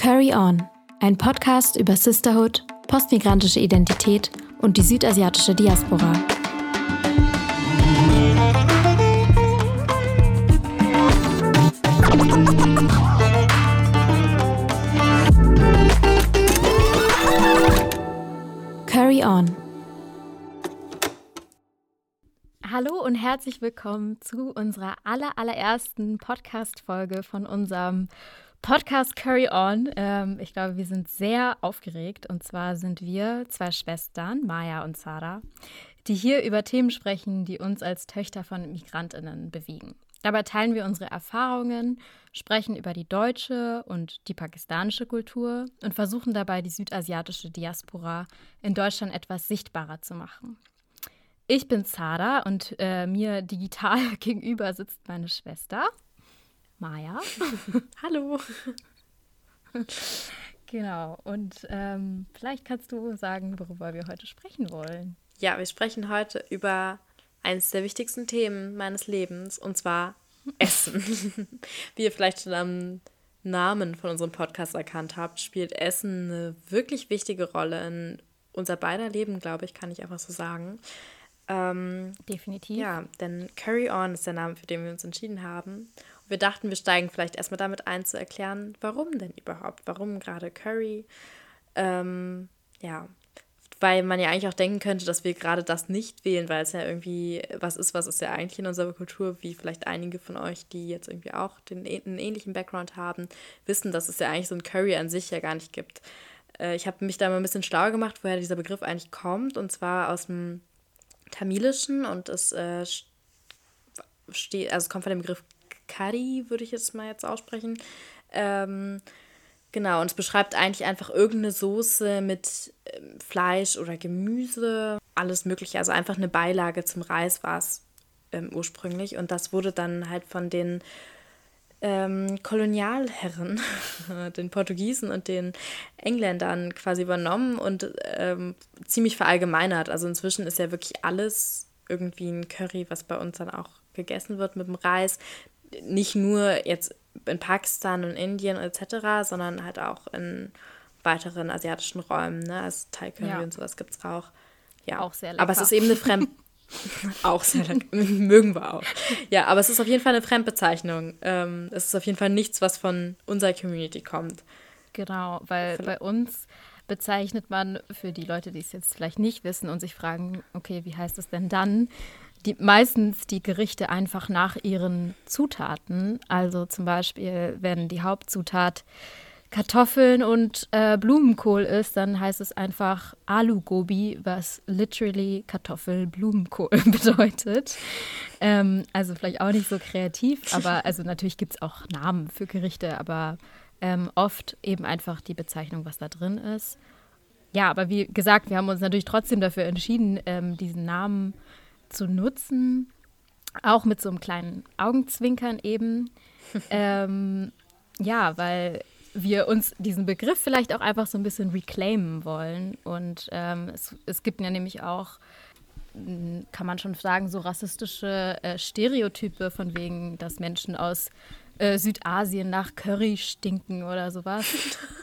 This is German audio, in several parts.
Curry On, ein Podcast über Sisterhood, postmigrantische Identität und die südasiatische Diaspora. Curry On. Hallo und herzlich willkommen zu unserer aller, allerersten Podcast-Folge von unserem Podcast Curry On. Ähm, ich glaube, wir sind sehr aufgeregt. Und zwar sind wir zwei Schwestern, Maya und Sarah, die hier über Themen sprechen, die uns als Töchter von Migrantinnen bewegen. Dabei teilen wir unsere Erfahrungen, sprechen über die deutsche und die pakistanische Kultur und versuchen dabei, die südasiatische Diaspora in Deutschland etwas sichtbarer zu machen. Ich bin Sarah und äh, mir digital gegenüber sitzt meine Schwester. Maja. Hallo. Genau. Und ähm, vielleicht kannst du sagen, worüber wir heute sprechen wollen. Ja, wir sprechen heute über eines der wichtigsten Themen meines Lebens, und zwar Essen. Wie ihr vielleicht schon am Namen von unserem Podcast erkannt habt, spielt Essen eine wirklich wichtige Rolle in unser beider Leben, glaube ich, kann ich einfach so sagen. Ähm, Definitiv. Ja, denn Curry On ist der Name, für den wir uns entschieden haben wir dachten, wir steigen vielleicht erstmal damit ein, zu erklären, warum denn überhaupt? Warum gerade Curry? Ähm, ja, weil man ja eigentlich auch denken könnte, dass wir gerade das nicht wählen, weil es ja irgendwie was ist, was ist ja eigentlich in unserer Kultur, wie vielleicht einige von euch, die jetzt irgendwie auch den, einen ähnlichen Background haben, wissen, dass es ja eigentlich so ein Curry an sich ja gar nicht gibt. Äh, ich habe mich da mal ein bisschen schlau gemacht, woher dieser Begriff eigentlich kommt, und zwar aus dem Tamilischen und es äh, steht, also es kommt von dem Begriff Curry, würde ich jetzt mal jetzt aussprechen. Ähm, genau, und es beschreibt eigentlich einfach irgendeine Soße mit ähm, Fleisch oder Gemüse, alles Mögliche. Also einfach eine Beilage zum Reis war es ähm, ursprünglich. Und das wurde dann halt von den ähm, Kolonialherren, den Portugiesen und den Engländern quasi übernommen und ähm, ziemlich verallgemeinert. Also inzwischen ist ja wirklich alles irgendwie ein Curry, was bei uns dann auch gegessen wird mit dem Reis, nicht nur jetzt in Pakistan und Indien etc., sondern halt auch in weiteren asiatischen Räumen, ne? Also Thai Curry ja. und sowas gibt es auch. Ja. Auch sehr lecker. Aber es ist eben eine Fremd... auch sehr lecker. Mögen wir auch. Ja, aber es ist auf jeden Fall eine Fremdbezeichnung. Ähm, es ist auf jeden Fall nichts, was von unserer Community kommt. Genau, weil bei uns bezeichnet man für die Leute, die es jetzt vielleicht nicht wissen und sich fragen, okay, wie heißt es denn dann? Die, meistens die Gerichte einfach nach ihren Zutaten. Also zum Beispiel, wenn die Hauptzutat Kartoffeln und äh, Blumenkohl ist, dann heißt es einfach Alu Gobi, was literally Kartoffel-Blumenkohl bedeutet. Ähm, also vielleicht auch nicht so kreativ, aber also natürlich gibt es auch Namen für Gerichte, aber ähm, oft eben einfach die Bezeichnung, was da drin ist. Ja, aber wie gesagt, wir haben uns natürlich trotzdem dafür entschieden, ähm, diesen Namen zu zu nutzen, auch mit so einem kleinen Augenzwinkern eben. ähm, ja, weil wir uns diesen Begriff vielleicht auch einfach so ein bisschen reclaimen wollen. Und ähm, es, es gibt ja nämlich auch, kann man schon sagen, so rassistische äh, Stereotype von wegen, dass Menschen aus äh, Südasien nach Curry stinken oder sowas.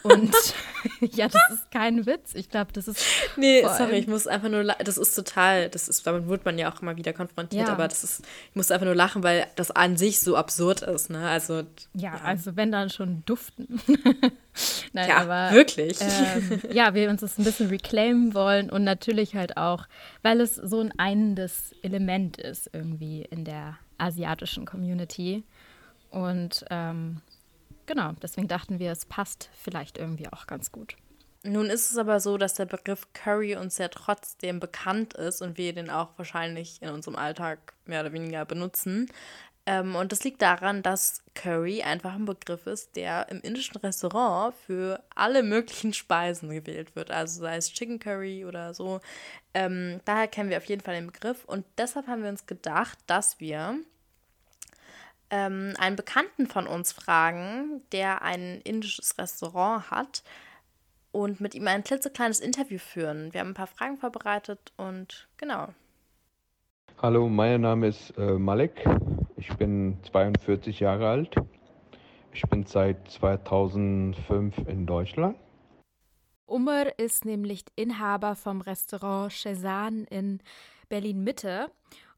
Und ja, das ist kein Witz. Ich glaube, das ist. Nee, sorry, ich muss einfach nur. Das ist total. Das ist, damit wird man ja auch immer wieder konfrontiert, ja. aber das ist. Ich muss einfach nur lachen, weil das an sich so absurd ist, ne? Also. Ja, ja. also wenn dann schon duften. Nein, ja, aber. Wirklich. Ähm, ja, wir uns das ein bisschen reclaimen wollen und natürlich halt auch, weil es so ein einendes Element ist irgendwie in der asiatischen Community. Und ähm, genau, deswegen dachten wir, es passt vielleicht irgendwie auch ganz gut. Nun ist es aber so, dass der Begriff Curry uns ja trotzdem bekannt ist und wir den auch wahrscheinlich in unserem Alltag mehr oder weniger benutzen. Ähm, und das liegt daran, dass Curry einfach ein Begriff ist, der im indischen Restaurant für alle möglichen Speisen gewählt wird. Also sei es Chicken Curry oder so. Ähm, daher kennen wir auf jeden Fall den Begriff. Und deshalb haben wir uns gedacht, dass wir ähm, einen Bekannten von uns fragen, der ein indisches Restaurant hat und mit ihm ein klitzekleines Interview führen. Wir haben ein paar Fragen vorbereitet und genau. Hallo, mein Name ist äh, Malek. Ich bin 42 Jahre alt. Ich bin seit 2005 in Deutschland. Umar ist nämlich Inhaber vom Restaurant Cezanne in Berlin-Mitte.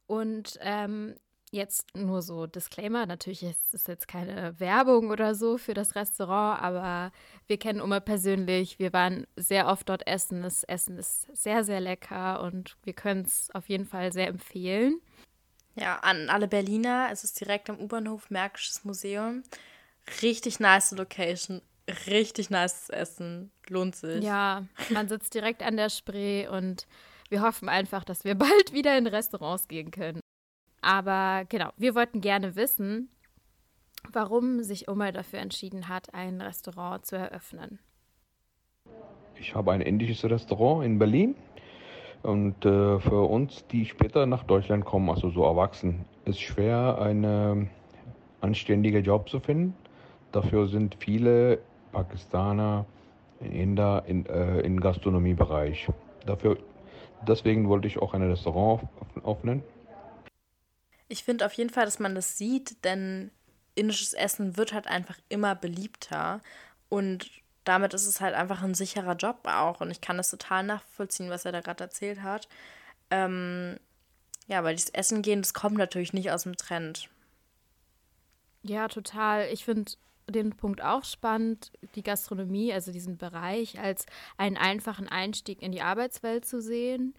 Und ähm, jetzt nur so Disclaimer, natürlich ist es jetzt keine Werbung oder so für das Restaurant, aber wir kennen Umar persönlich. Wir waren sehr oft dort essen. Das Essen ist sehr, sehr lecker und wir können es auf jeden Fall sehr empfehlen. Ja, an alle Berliner, es ist direkt am U-Bahnhof Märkisches Museum. Richtig nice Location, richtig nice Essen, lohnt sich. Ja, man sitzt direkt an der Spree und wir hoffen einfach, dass wir bald wieder in Restaurants gehen können. Aber genau, wir wollten gerne wissen, warum sich Omar dafür entschieden hat, ein Restaurant zu eröffnen. Ich habe ein indisches Restaurant in Berlin und äh, für uns, die später nach Deutschland kommen, also so erwachsen, ist schwer, einen anständigen Job zu finden. Dafür sind viele Pakistaner, Inder in, äh, im Gastronomiebereich. Dafür, deswegen wollte ich auch ein Restaurant öffnen. Ich finde auf jeden Fall, dass man das sieht, denn indisches Essen wird halt einfach immer beliebter und damit ist es halt einfach ein sicherer Job auch und ich kann das total nachvollziehen, was er da gerade erzählt hat. Ähm, ja, weil dieses Essen gehen, das kommt natürlich nicht aus dem Trend. Ja, total. Ich finde den Punkt auch spannend, die Gastronomie, also diesen Bereich, als einen einfachen Einstieg in die Arbeitswelt zu sehen,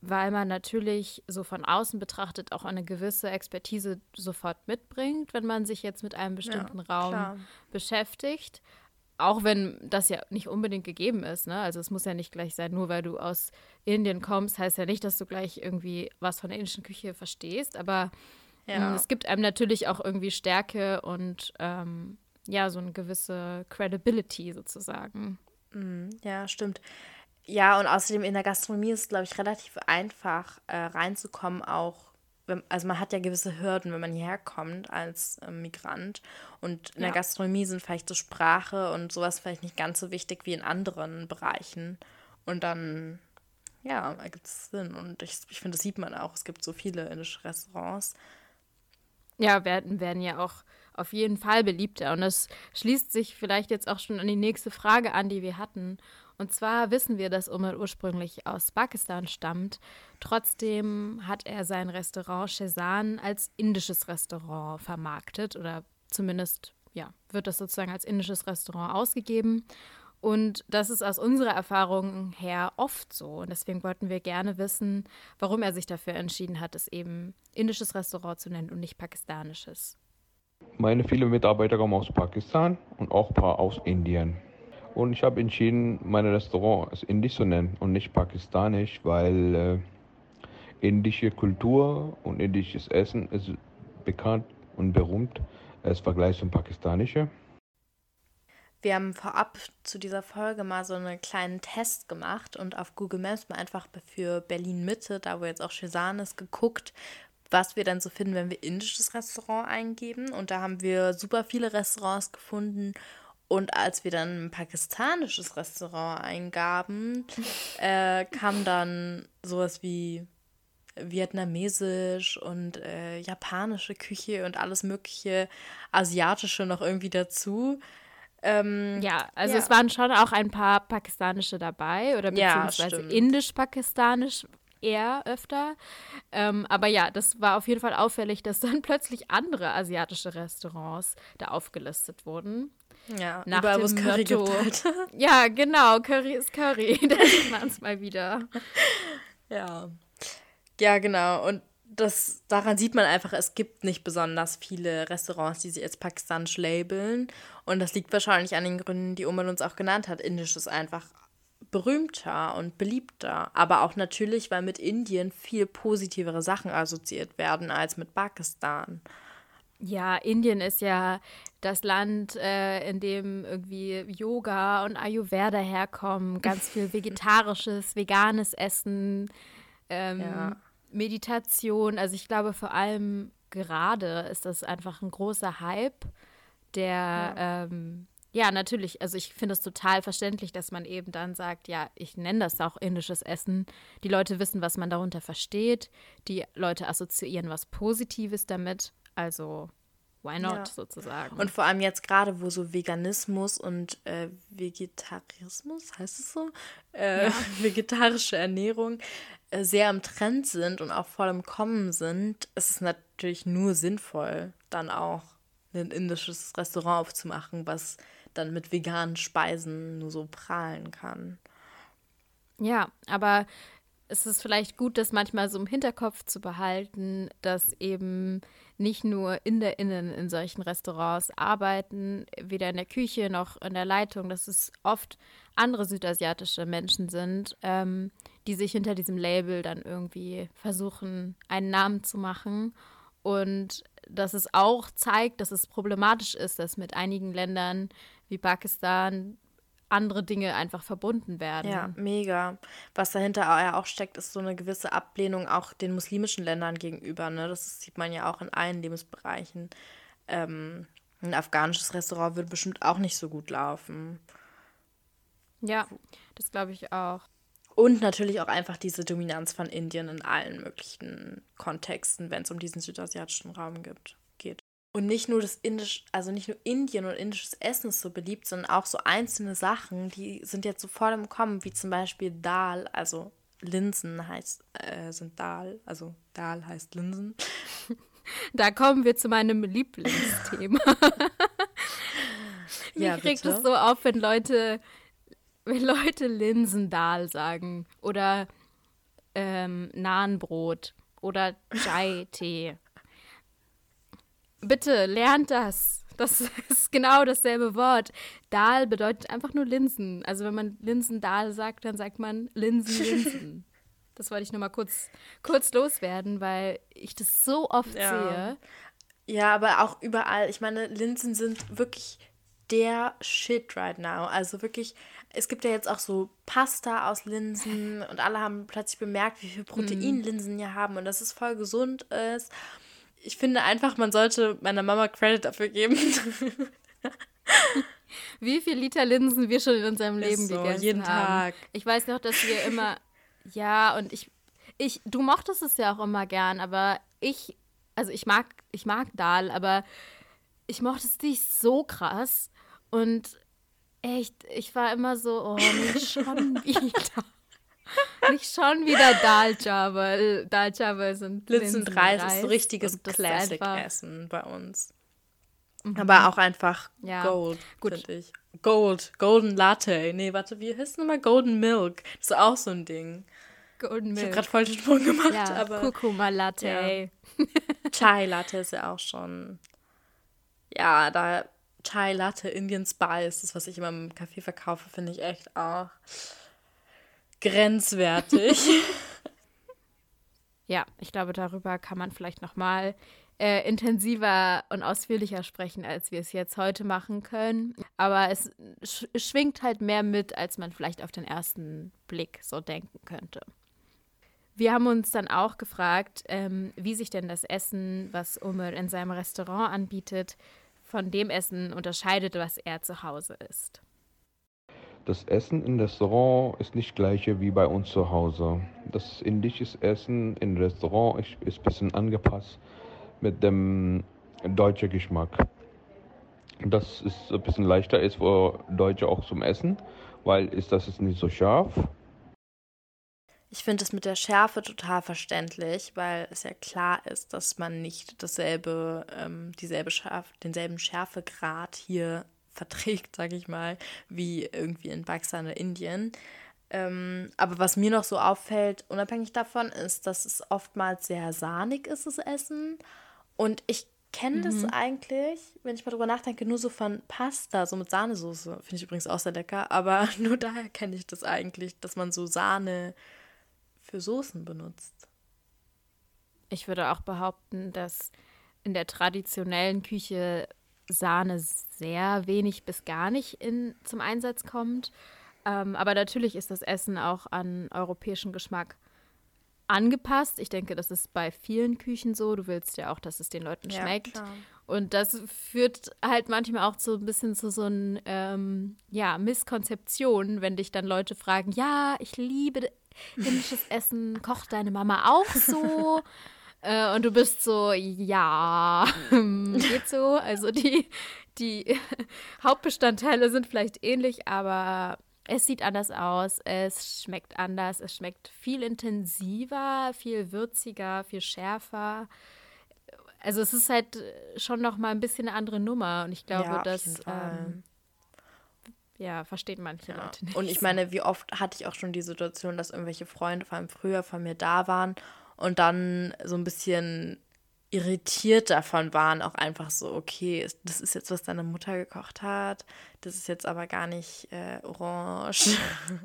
weil man natürlich so von außen betrachtet auch eine gewisse Expertise sofort mitbringt, wenn man sich jetzt mit einem bestimmten ja, Raum klar. beschäftigt. Auch wenn das ja nicht unbedingt gegeben ist, ne? Also es muss ja nicht gleich sein, nur weil du aus Indien kommst, heißt ja nicht, dass du gleich irgendwie was von der indischen Küche verstehst. Aber ja. Es gibt einem natürlich auch irgendwie Stärke und ähm, ja, so eine gewisse Credibility sozusagen. Mm, ja, stimmt. Ja, und außerdem in der Gastronomie ist es, glaube ich, relativ einfach äh, reinzukommen, auch. Wenn, also man hat ja gewisse Hürden, wenn man hierher kommt als äh, Migrant. Und in ja. der Gastronomie sind vielleicht so Sprache und sowas vielleicht nicht ganz so wichtig wie in anderen Bereichen. Und dann, ja, ergibt es Sinn. Und ich, ich finde, das sieht man auch. Es gibt so viele indische Restaurants. Ja, werden, werden ja auch auf jeden Fall beliebter. Und das schließt sich vielleicht jetzt auch schon an die nächste Frage an, die wir hatten. Und zwar wissen wir, dass Umar ursprünglich aus Pakistan stammt. Trotzdem hat er sein Restaurant Shezan als indisches Restaurant vermarktet oder zumindest ja, wird das sozusagen als indisches Restaurant ausgegeben. Und das ist aus unserer Erfahrung her oft so. Und deswegen wollten wir gerne wissen, warum er sich dafür entschieden hat, es eben indisches Restaurant zu nennen und nicht pakistanisches. Meine viele Mitarbeiter kommen aus Pakistan und auch ein paar aus Indien. Und ich habe entschieden, mein Restaurant als indisch zu nennen und nicht pakistanisch, weil äh, indische Kultur und indisches Essen ist bekannt und berühmt als Vergleich zum pakistanischen. Wir haben vorab zu dieser Folge mal so einen kleinen Test gemacht und auf Google Maps mal einfach für Berlin Mitte, da wo jetzt auch Chesan ist, geguckt, was wir dann so finden, wenn wir indisches Restaurant eingeben. Und da haben wir super viele Restaurants gefunden. Und als wir dann ein pakistanisches Restaurant eingaben, äh, kam dann sowas wie vietnamesisch und äh, japanische Küche und alles mögliche asiatische noch irgendwie dazu. Ähm, ja, also ja. es waren schon auch ein paar pakistanische dabei oder beziehungsweise ja, indisch-pakistanisch eher öfter. Ähm, aber ja, das war auf jeden Fall auffällig, dass dann plötzlich andere asiatische Restaurants da aufgelistet wurden. Ja, nach überall, es Curry Motto, halt. Ja, genau, Curry ist Curry. da sieht man es mal wieder. Ja. Ja, genau. Und das, daran sieht man einfach, es gibt nicht besonders viele Restaurants, die sich als pakistanisch labeln. Und das liegt wahrscheinlich an den Gründen, die Oman uns auch genannt hat. Indisch ist einfach berühmter und beliebter. Aber auch natürlich, weil mit Indien viel positivere Sachen assoziiert werden als mit Pakistan. Ja, Indien ist ja das Land, äh, in dem irgendwie Yoga und Ayurveda herkommen, ganz viel vegetarisches, veganes Essen. Ähm, ja Meditation, also ich glaube vor allem gerade ist das einfach ein großer Hype, der ja, ähm, ja natürlich, also ich finde es total verständlich, dass man eben dann sagt, ja, ich nenne das auch indisches Essen. Die Leute wissen, was man darunter versteht. Die Leute assoziieren was Positives damit. Also why not ja. sozusagen. Und vor allem jetzt gerade, wo so Veganismus und äh, Vegetarismus, heißt es so? Äh, ja. Vegetarische Ernährung äh, sehr im Trend sind und auch voll im Kommen sind, ist es natürlich nur sinnvoll, dann auch ein indisches Restaurant aufzumachen, was dann mit veganen Speisen nur so prahlen kann. Ja, aber es ist vielleicht gut, das manchmal so im Hinterkopf zu behalten, dass eben nicht nur InderInnen in solchen Restaurants arbeiten, weder in der Küche noch in der Leitung, dass es oft andere südasiatische Menschen sind, ähm, die sich hinter diesem Label dann irgendwie versuchen, einen Namen zu machen. Und dass es auch zeigt, dass es problematisch ist, dass mit einigen Ländern wie Pakistan andere Dinge einfach verbunden werden. Ja, mega. Was dahinter ja auch steckt, ist so eine gewisse Ablehnung auch den muslimischen Ländern gegenüber. Ne? Das sieht man ja auch in allen Lebensbereichen. Ähm, ein afghanisches Restaurant würde bestimmt auch nicht so gut laufen. Ja, das glaube ich auch. Und natürlich auch einfach diese Dominanz von Indien in allen möglichen Kontexten, wenn es um diesen südasiatischen Raum gibt, geht. Und nicht nur das Indisch, also nicht nur Indien und indisches Essen ist so beliebt, sondern auch so einzelne Sachen, die sind jetzt so voll im Kommen, wie zum Beispiel Dal, also Linsen heißt, äh, sind Dal, also Dal heißt Linsen. Da kommen wir zu meinem Lieblingsthema. Mich ja, regt es so auf, wenn Leute, wenn Leute Linsendal sagen oder ähm, Nahenbrot oder Chai-Tee. Bitte lernt das. Das ist genau dasselbe Wort. Dahl bedeutet einfach nur Linsen. Also wenn man Linsendahl sagt, dann sagt man Linsen, Linsen. Das wollte ich nur mal kurz, kurz loswerden, weil ich das so oft ja. sehe. Ja, aber auch überall. Ich meine, Linsen sind wirklich der Shit right now. Also wirklich, es gibt ja jetzt auch so Pasta aus Linsen und alle haben plötzlich bemerkt, wie viel Protein mhm. Linsen hier haben und dass es voll gesund ist ich finde einfach, man sollte meiner Mama Credit dafür geben. Wie viel Liter Linsen wir schon in unserem Leben so, gegessen jeden haben. Tag. Ich weiß noch, dass wir immer, ja, und ich, ich, du mochtest es ja auch immer gern, aber ich, also ich mag, ich mag Dahl, aber ich mochte es nicht so krass und echt, ich war immer so, oh, schon wieder. Nicht schon wieder Daljava. Daljava sind Linsenreis ist so richtiges Classic-Essen bei uns. Mhm. Aber auch einfach ja. Gold, finde ich. Gold, Golden Latte. Nee, warte, wie heißt es nochmal? Golden Milk. Das ist auch so ein Ding. Golden Milk. Ich habe gerade voll den Sprung gemacht, ja, aber. Kurkuma Latte. Ja. Chai Latte ist ja auch schon. Ja, da Chai Latte, Indian Spice, das, was ich immer im Café verkaufe, finde ich echt auch grenzwertig. ja, ich glaube, darüber kann man vielleicht noch mal äh, intensiver und ausführlicher sprechen, als wir es jetzt heute machen können. Aber es sch schwingt halt mehr mit, als man vielleicht auf den ersten Blick so denken könnte. Wir haben uns dann auch gefragt, ähm, wie sich denn das Essen, was Umar in seinem Restaurant anbietet, von dem Essen unterscheidet, was er zu Hause isst. Das Essen im Restaurant ist nicht gleiche wie bei uns zu Hause. Das indische Essen im Restaurant ist, ein bisschen angepasst mit dem deutschen Geschmack. Das ist ein bisschen leichter ist für Deutsche auch zum Essen, weil ist das ist nicht so scharf. Ich finde es mit der Schärfe total verständlich, weil es ja klar ist, dass man nicht dasselbe, ähm, dieselbe Schärfe, denselben Schärfegrad hier verträgt, sage ich mal, wie irgendwie in Pakistan oder Indien. Ähm, aber was mir noch so auffällt, unabhängig davon, ist, dass es oftmals sehr sahnig ist, das Essen. Und ich kenne mhm. das eigentlich, wenn ich mal drüber nachdenke, nur so von Pasta, so mit Sahnesoße. Finde ich übrigens auch sehr lecker. Aber nur daher kenne ich das eigentlich, dass man so Sahne für Soßen benutzt. Ich würde auch behaupten, dass in der traditionellen Küche Sahne sehr wenig bis gar nicht in, zum Einsatz kommt. Ähm, aber natürlich ist das Essen auch an europäischen Geschmack angepasst. Ich denke, das ist bei vielen Küchen so. Du willst ja auch, dass es den Leuten ja, schmeckt. Klar. Und das führt halt manchmal auch so ein bisschen zu so einer ähm, ja, Misskonzeption, wenn dich dann Leute fragen, ja, ich liebe indisches Essen, kocht deine Mama auch so? Äh, und du bist so, ja, geht so. Also die, die Hauptbestandteile sind vielleicht ähnlich, aber es sieht anders aus, es schmeckt anders, es schmeckt viel intensiver, viel würziger, viel schärfer. Also es ist halt schon noch mal ein bisschen eine andere Nummer und ich glaube, ja, dass ähm, ja, verstehen manche ja. Leute nicht. Und ich meine, wie oft hatte ich auch schon die Situation, dass irgendwelche Freunde, vor allem früher, von mir da waren und dann so ein bisschen irritiert davon waren, auch einfach so, okay, das ist jetzt, was deine Mutter gekocht hat, das ist jetzt aber gar nicht äh, orange.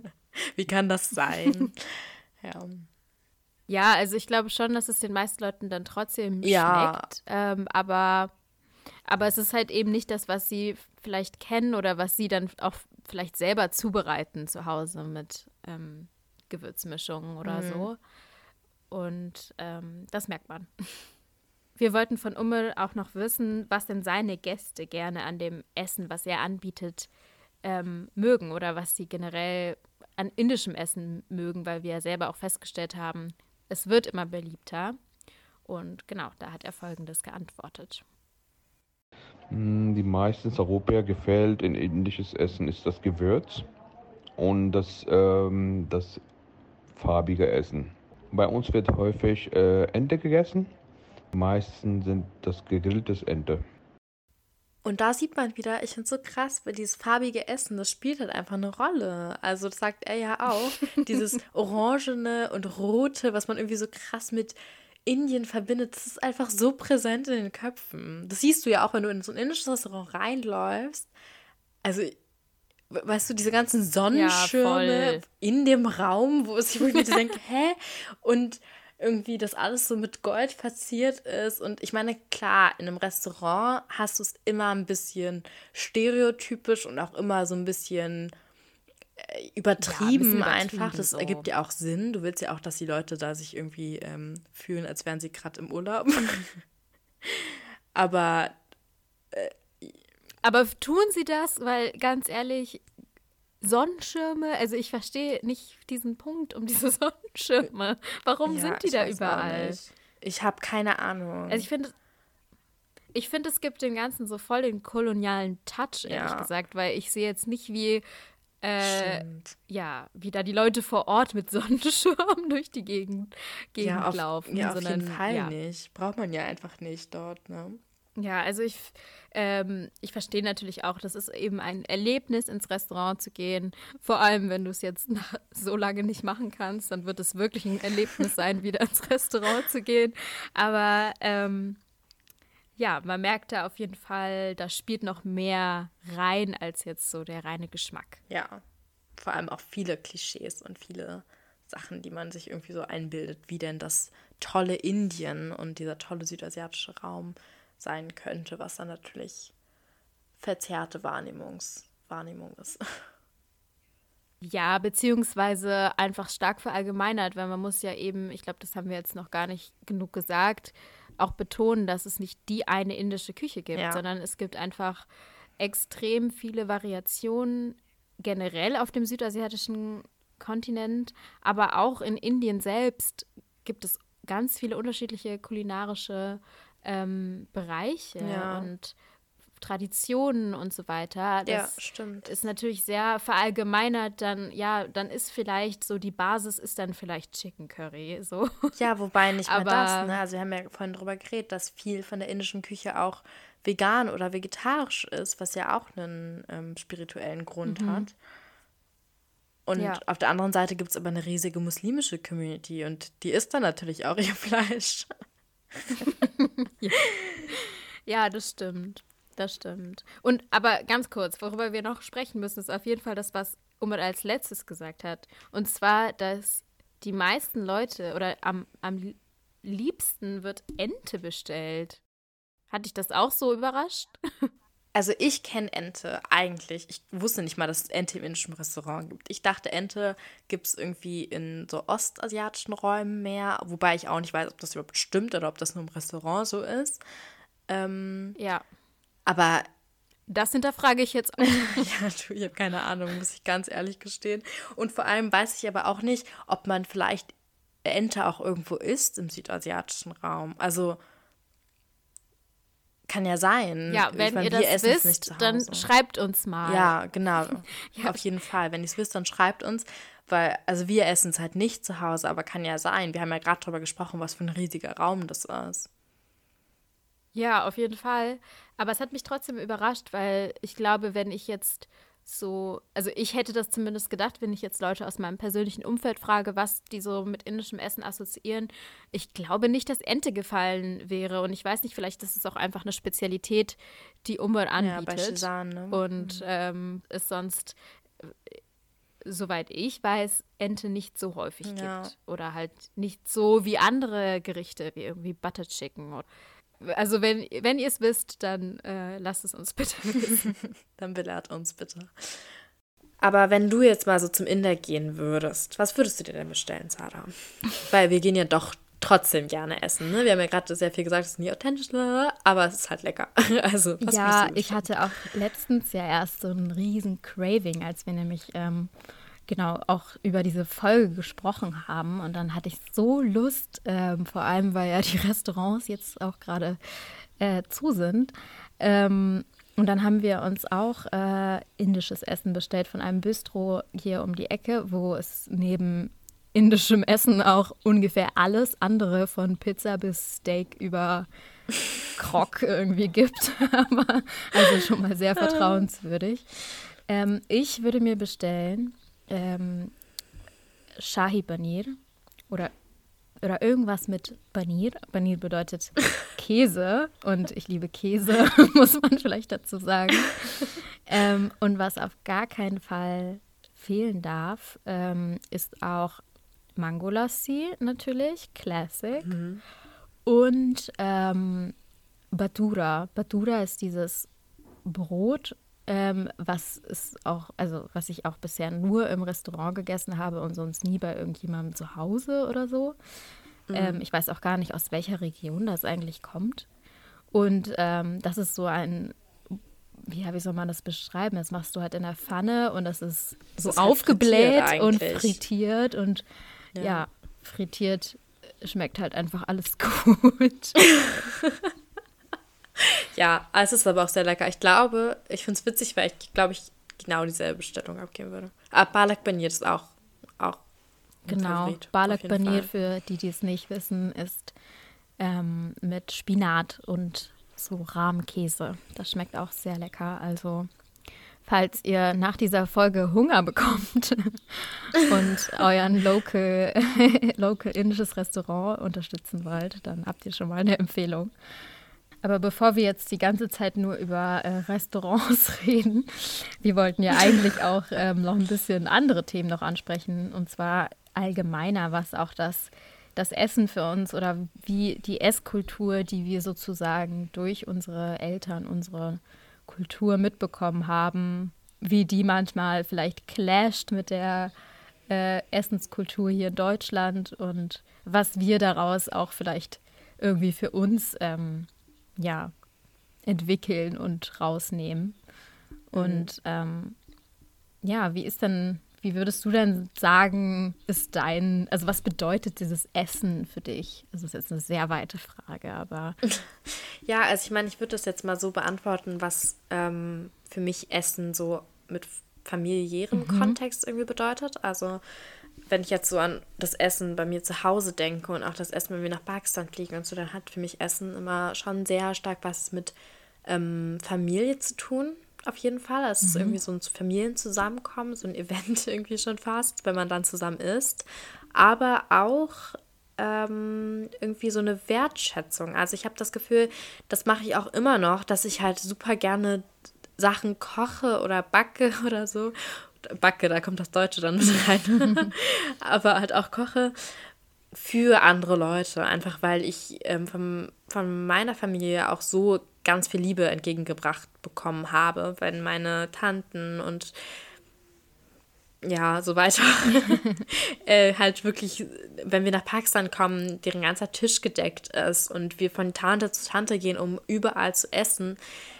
Wie kann das sein? ja. Ja, also ich glaube schon, dass es den meisten Leuten dann trotzdem ja. schmeckt. Ähm, aber, aber es ist halt eben nicht das, was sie vielleicht kennen oder was sie dann auch vielleicht selber zubereiten zu Hause mit ähm, Gewürzmischungen oder mhm. so. Und ähm, das merkt man. Wir wollten von Ummel auch noch wissen, was denn seine Gäste gerne an dem Essen, was er anbietet, ähm, mögen oder was sie generell an indischem Essen mögen, weil wir ja selber auch festgestellt haben, es wird immer beliebter. Und genau, da hat er Folgendes geantwortet. Hm, die meisten Europäer gefällt in indisches Essen ist das Gewürz und das, ähm, das farbige Essen. Bei uns wird häufig äh, Ente gegessen Meistens sind das gegrilltes Ente. Und da sieht man wieder, ich finde es so krass, weil dieses farbige Essen, das spielt halt einfach eine Rolle. Also das sagt er ja auch. dieses Orangene und Rote, was man irgendwie so krass mit Indien verbindet, das ist einfach so präsent in den Köpfen. Das siehst du ja auch, wenn du in so ein indisches Restaurant reinläufst. Also, weißt du, diese ganzen Sonnenschirme ja, in dem Raum, wo es sich wirklich denkt, hä? Und irgendwie das alles so mit Gold verziert ist. Und ich meine, klar, in einem Restaurant hast du es immer ein bisschen stereotypisch und auch immer so ein bisschen äh, übertrieben, ja, ein einfach. Das so. ergibt ja auch Sinn. Du willst ja auch, dass die Leute da sich irgendwie ähm, fühlen, als wären sie gerade im Urlaub. Aber. Äh, aber tun sie das? Weil ganz ehrlich, Sonnenschirme, also ich verstehe nicht diesen Punkt um diese Sonnenschirme. Warum ja, sind die da überall? Ich habe keine Ahnung. Also ich finde, ich finde, es gibt dem Ganzen so voll den kolonialen Touch, ehrlich ja. gesagt, weil ich sehe jetzt nicht, wie äh, ja, wie da die Leute vor Ort mit Sonnenschirmen durch die Gegend, Gegend ja, auf, laufen. Ja, auf sondern, jeden Fall ja. nicht. Braucht man ja einfach nicht dort, ne? Ja, also ich, ähm, ich verstehe natürlich auch, das ist eben ein Erlebnis, ins Restaurant zu gehen. Vor allem, wenn du es jetzt so lange nicht machen kannst, dann wird es wirklich ein Erlebnis sein, wieder ins Restaurant zu gehen. Aber ähm, ja, man merkt da auf jeden Fall, da spielt noch mehr rein als jetzt so der reine Geschmack. Ja, vor allem auch viele Klischees und viele Sachen, die man sich irgendwie so einbildet, wie denn das tolle Indien und dieser tolle südasiatische Raum sein könnte, was dann natürlich verzerrte Wahrnehmungs Wahrnehmung ist. Ja, beziehungsweise einfach stark verallgemeinert, weil man muss ja eben, ich glaube, das haben wir jetzt noch gar nicht genug gesagt, auch betonen, dass es nicht die eine indische Küche gibt, ja. sondern es gibt einfach extrem viele Variationen generell auf dem südasiatischen Kontinent, aber auch in Indien selbst gibt es ganz viele unterschiedliche kulinarische ähm, Bereiche ja. und Traditionen und so weiter. Das ja, stimmt. Ist natürlich sehr verallgemeinert, dann, ja, dann ist vielleicht so, die Basis ist dann vielleicht Chicken Curry. So. Ja, wobei nicht mehr das, ne? Also wir haben ja vorhin darüber geredet, dass viel von der indischen Küche auch vegan oder vegetarisch ist, was ja auch einen ähm, spirituellen Grund mhm. hat. Und ja. auf der anderen Seite gibt es aber eine riesige muslimische Community und die isst dann natürlich auch ihr Fleisch ja. ja, das stimmt. Das stimmt. Und aber ganz kurz, worüber wir noch sprechen müssen, ist auf jeden Fall das, was Umar als letztes gesagt hat. Und zwar, dass die meisten Leute oder am, am liebsten wird Ente bestellt. Hat dich das auch so überrascht? Also ich kenne Ente eigentlich. Ich wusste nicht mal, dass es Ente im indischen Restaurant gibt. Ich dachte, Ente gibt es irgendwie in so ostasiatischen Räumen mehr, wobei ich auch nicht weiß, ob das überhaupt stimmt oder ob das nur im Restaurant so ist. Ähm, ja. Aber das hinterfrage ich jetzt auch. ja, du, ich habe keine Ahnung, muss ich ganz ehrlich gestehen. Und vor allem weiß ich aber auch nicht, ob man vielleicht Ente auch irgendwo ist im südasiatischen Raum. Also kann ja sein. Ja, wenn meine, ihr das wisst, dann schreibt uns mal. Ja, genau. ja. Auf jeden Fall. Wenn ihr es wisst, dann schreibt uns. Weil, also wir essen es halt nicht zu Hause, aber kann ja sein. Wir haben ja gerade darüber gesprochen, was für ein riesiger Raum das ist. Ja, auf jeden Fall. Aber es hat mich trotzdem überrascht, weil ich glaube, wenn ich jetzt so, also ich hätte das zumindest gedacht, wenn ich jetzt Leute aus meinem persönlichen Umfeld frage, was die so mit indischem Essen assoziieren. Ich glaube nicht, dass Ente gefallen wäre. Und ich weiß nicht, vielleicht ist es auch einfach eine Spezialität, die Umber anbietet. Ja, bei Shizan, ne? Und mhm. ähm, ist sonst, äh, soweit ich weiß, Ente nicht so häufig ja. gibt. Oder halt nicht so wie andere Gerichte, wie irgendwie Butter Chicken oder also wenn, wenn ihr es wisst, dann äh, lasst es uns bitte wissen. dann belehrt uns bitte. Aber wenn du jetzt mal so zum Inder gehen würdest, was würdest du dir denn bestellen, Sarah? Weil wir gehen ja doch trotzdem gerne essen. Ne? Wir haben ja gerade sehr viel gesagt, es ist nicht authentisch, aber es ist halt lecker. Also, ja, ich hatte auch letztens ja erst so einen riesen Craving, als wir nämlich ähm, genau auch über diese Folge gesprochen haben. Und dann hatte ich so Lust, ähm, vor allem weil ja die Restaurants jetzt auch gerade äh, zu sind. Ähm, und dann haben wir uns auch äh, indisches Essen bestellt von einem Bistro hier um die Ecke, wo es neben indischem Essen auch ungefähr alles andere von Pizza bis Steak über Krok irgendwie gibt. Aber also schon mal sehr vertrauenswürdig. Ähm, ich würde mir bestellen ähm, Shahi Banir oder, oder irgendwas mit Banir. Banir bedeutet Käse und ich liebe Käse, muss man vielleicht dazu sagen. Ähm, und was auf gar keinen Fall fehlen darf, ähm, ist auch Mangolassi natürlich, Classic. Mhm. Und ähm, Batura. Batura ist dieses Brot ähm, was ist auch, also was ich auch bisher nur im Restaurant gegessen habe und sonst nie bei irgendjemandem zu Hause oder so. Mhm. Ähm, ich weiß auch gar nicht, aus welcher Region das eigentlich kommt. Und ähm, das ist so ein, wie, wie soll man das beschreiben? Das machst du halt in der Pfanne und das ist so das ist halt aufgebläht halt und frittiert und ja. ja, frittiert schmeckt halt einfach alles gut. ja, es ist aber auch sehr lecker. Ich glaube, ich finde es witzig, weil ich glaube, ich genau dieselbe Bestellung abgeben würde. Aber Balak Banir ist auch, auch Genau, Balak Banir, für die, die es nicht wissen, ist ähm, mit Spinat und so Rahmkäse. Das schmeckt auch sehr lecker. Also, falls ihr nach dieser Folge Hunger bekommt und euren local, local indisches Restaurant unterstützen wollt, dann habt ihr schon mal eine Empfehlung. Aber bevor wir jetzt die ganze Zeit nur über äh, Restaurants reden, wir wollten ja eigentlich auch ähm, noch ein bisschen andere Themen noch ansprechen. Und zwar allgemeiner, was auch das, das Essen für uns oder wie die Esskultur, die wir sozusagen durch unsere Eltern, unsere Kultur mitbekommen haben, wie die manchmal vielleicht clasht mit der äh, Essenskultur hier in Deutschland und was wir daraus auch vielleicht irgendwie für uns ähm, ja, entwickeln und rausnehmen. Mhm. Und ähm, ja, wie ist denn, wie würdest du denn sagen, ist dein, also was bedeutet dieses Essen für dich? Das ist jetzt eine sehr weite Frage, aber. Ja, also ich meine, ich würde das jetzt mal so beantworten, was ähm, für mich Essen so mit familiärem mhm. Kontext irgendwie bedeutet. Also wenn ich jetzt so an das Essen bei mir zu Hause denke und auch das Essen, wenn wir nach Pakistan fliegen und so, dann hat für mich Essen immer schon sehr stark was mit ähm, Familie zu tun. Auf jeden Fall. Es mhm. ist irgendwie so ein Familienzusammenkommen, so ein Event irgendwie schon fast, wenn man dann zusammen isst. Aber auch ähm, irgendwie so eine Wertschätzung. Also ich habe das Gefühl, das mache ich auch immer noch, dass ich halt super gerne Sachen koche oder backe oder so backe, da kommt das Deutsche dann mit rein, aber halt auch koche für andere Leute, einfach weil ich ähm, vom, von meiner Familie auch so ganz viel Liebe entgegengebracht bekommen habe, wenn meine Tanten und ja, so weiter. äh, halt wirklich, wenn wir nach Pakistan kommen, deren ganzer Tisch gedeckt ist und wir von Tante zu Tante gehen, um überall zu essen,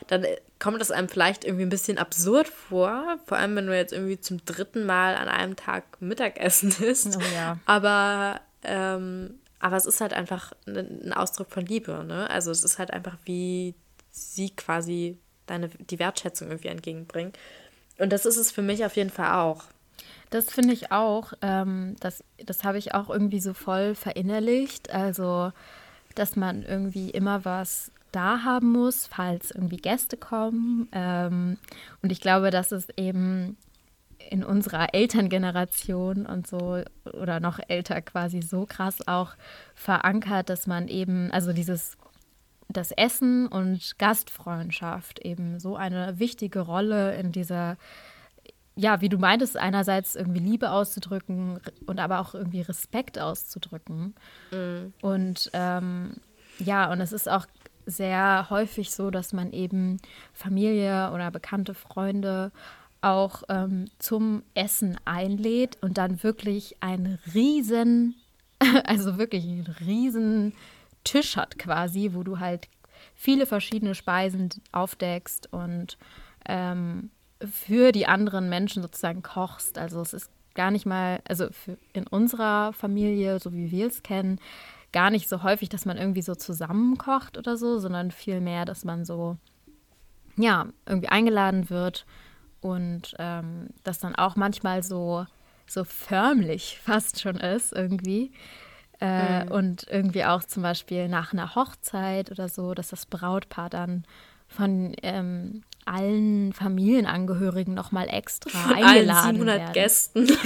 dann äh, kommt das einem vielleicht irgendwie ein bisschen absurd vor. Vor allem, wenn du jetzt irgendwie zum dritten Mal an einem Tag Mittagessen isst. Oh ja. Aber Ähm, aber es ist halt einfach ein Ausdruck von Liebe, ne? Also es ist halt einfach, wie sie quasi deine, die Wertschätzung irgendwie entgegenbringt. Und das ist es für mich auf jeden Fall auch. Das finde ich auch. Ähm, das das habe ich auch irgendwie so voll verinnerlicht. Also, dass man irgendwie immer was da haben muss, falls irgendwie Gäste kommen. Ähm, und ich glaube, dass es eben in unserer Elterngeneration und so oder noch älter quasi so krass auch verankert, dass man eben, also dieses das Essen und Gastfreundschaft eben so eine wichtige Rolle in dieser, ja, wie du meintest, einerseits irgendwie Liebe auszudrücken und aber auch irgendwie Respekt auszudrücken. Mhm. Und ähm, ja, und es ist auch sehr häufig so, dass man eben Familie oder bekannte Freunde auch ähm, zum Essen einlädt und dann wirklich einen riesen, also wirklich einen riesen Tisch hat quasi, wo du halt viele verschiedene Speisen aufdeckst und ähm, für die anderen Menschen sozusagen kochst. Also es ist gar nicht mal, also in unserer Familie, so wie wir es kennen, gar nicht so häufig, dass man irgendwie so zusammenkocht oder so, sondern vielmehr, dass man so, ja, irgendwie eingeladen wird und ähm, das dann auch manchmal so, so förmlich fast schon ist irgendwie. Äh, mhm. Und irgendwie auch zum Beispiel nach einer Hochzeit oder so, dass das Brautpaar dann von ähm, allen Familienangehörigen nochmal extra von eingeladen allen 700 werden. Gästen.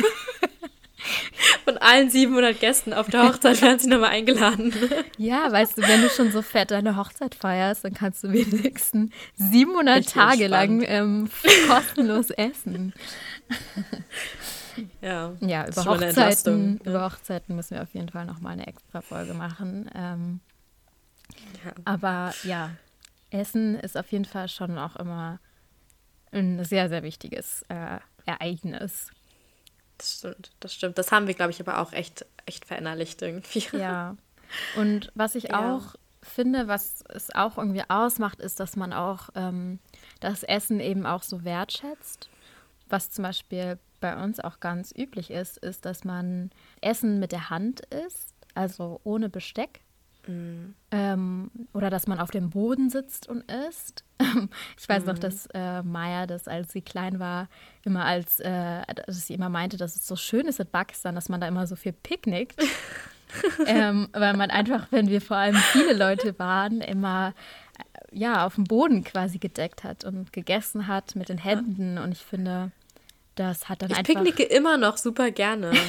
Von allen 700 Gästen auf der Hochzeit werden sie nochmal eingeladen. Ja, weißt du, wenn du schon so fett deine Hochzeit feierst, dann kannst du wenigstens 700 Richtig Tage spannend. lang ähm, kostenlos essen. Ja, ja über, Hochzeiten, über Hochzeiten müssen wir auf jeden Fall nochmal eine extra Folge machen. Ähm, ja. Aber ja, Essen ist auf jeden Fall schon auch immer ein sehr, sehr wichtiges äh, Ereignis. Das stimmt, das stimmt. Das haben wir, glaube ich, aber auch echt, echt verinnerlicht irgendwie. Ja. Und was ich ja. auch finde, was es auch irgendwie ausmacht, ist, dass man auch ähm, das Essen eben auch so wertschätzt. Was zum Beispiel bei uns auch ganz üblich ist, ist, dass man Essen mit der Hand isst, also ohne Besteck. Mhm. Ähm, oder dass man auf dem Boden sitzt und isst. ich weiß mhm. noch, dass äh, Maya das, als sie klein war, immer als, äh, dass sie immer meinte, dass es so schön ist in Pakistan, dass man da immer so viel picknickt. ähm, weil man einfach, wenn wir vor allem viele Leute waren, immer äh, ja auf dem Boden quasi gedeckt hat und gegessen hat mit den Händen. Und ich finde, das hat dann ich einfach. Ich picknicke immer noch super gerne. Ne?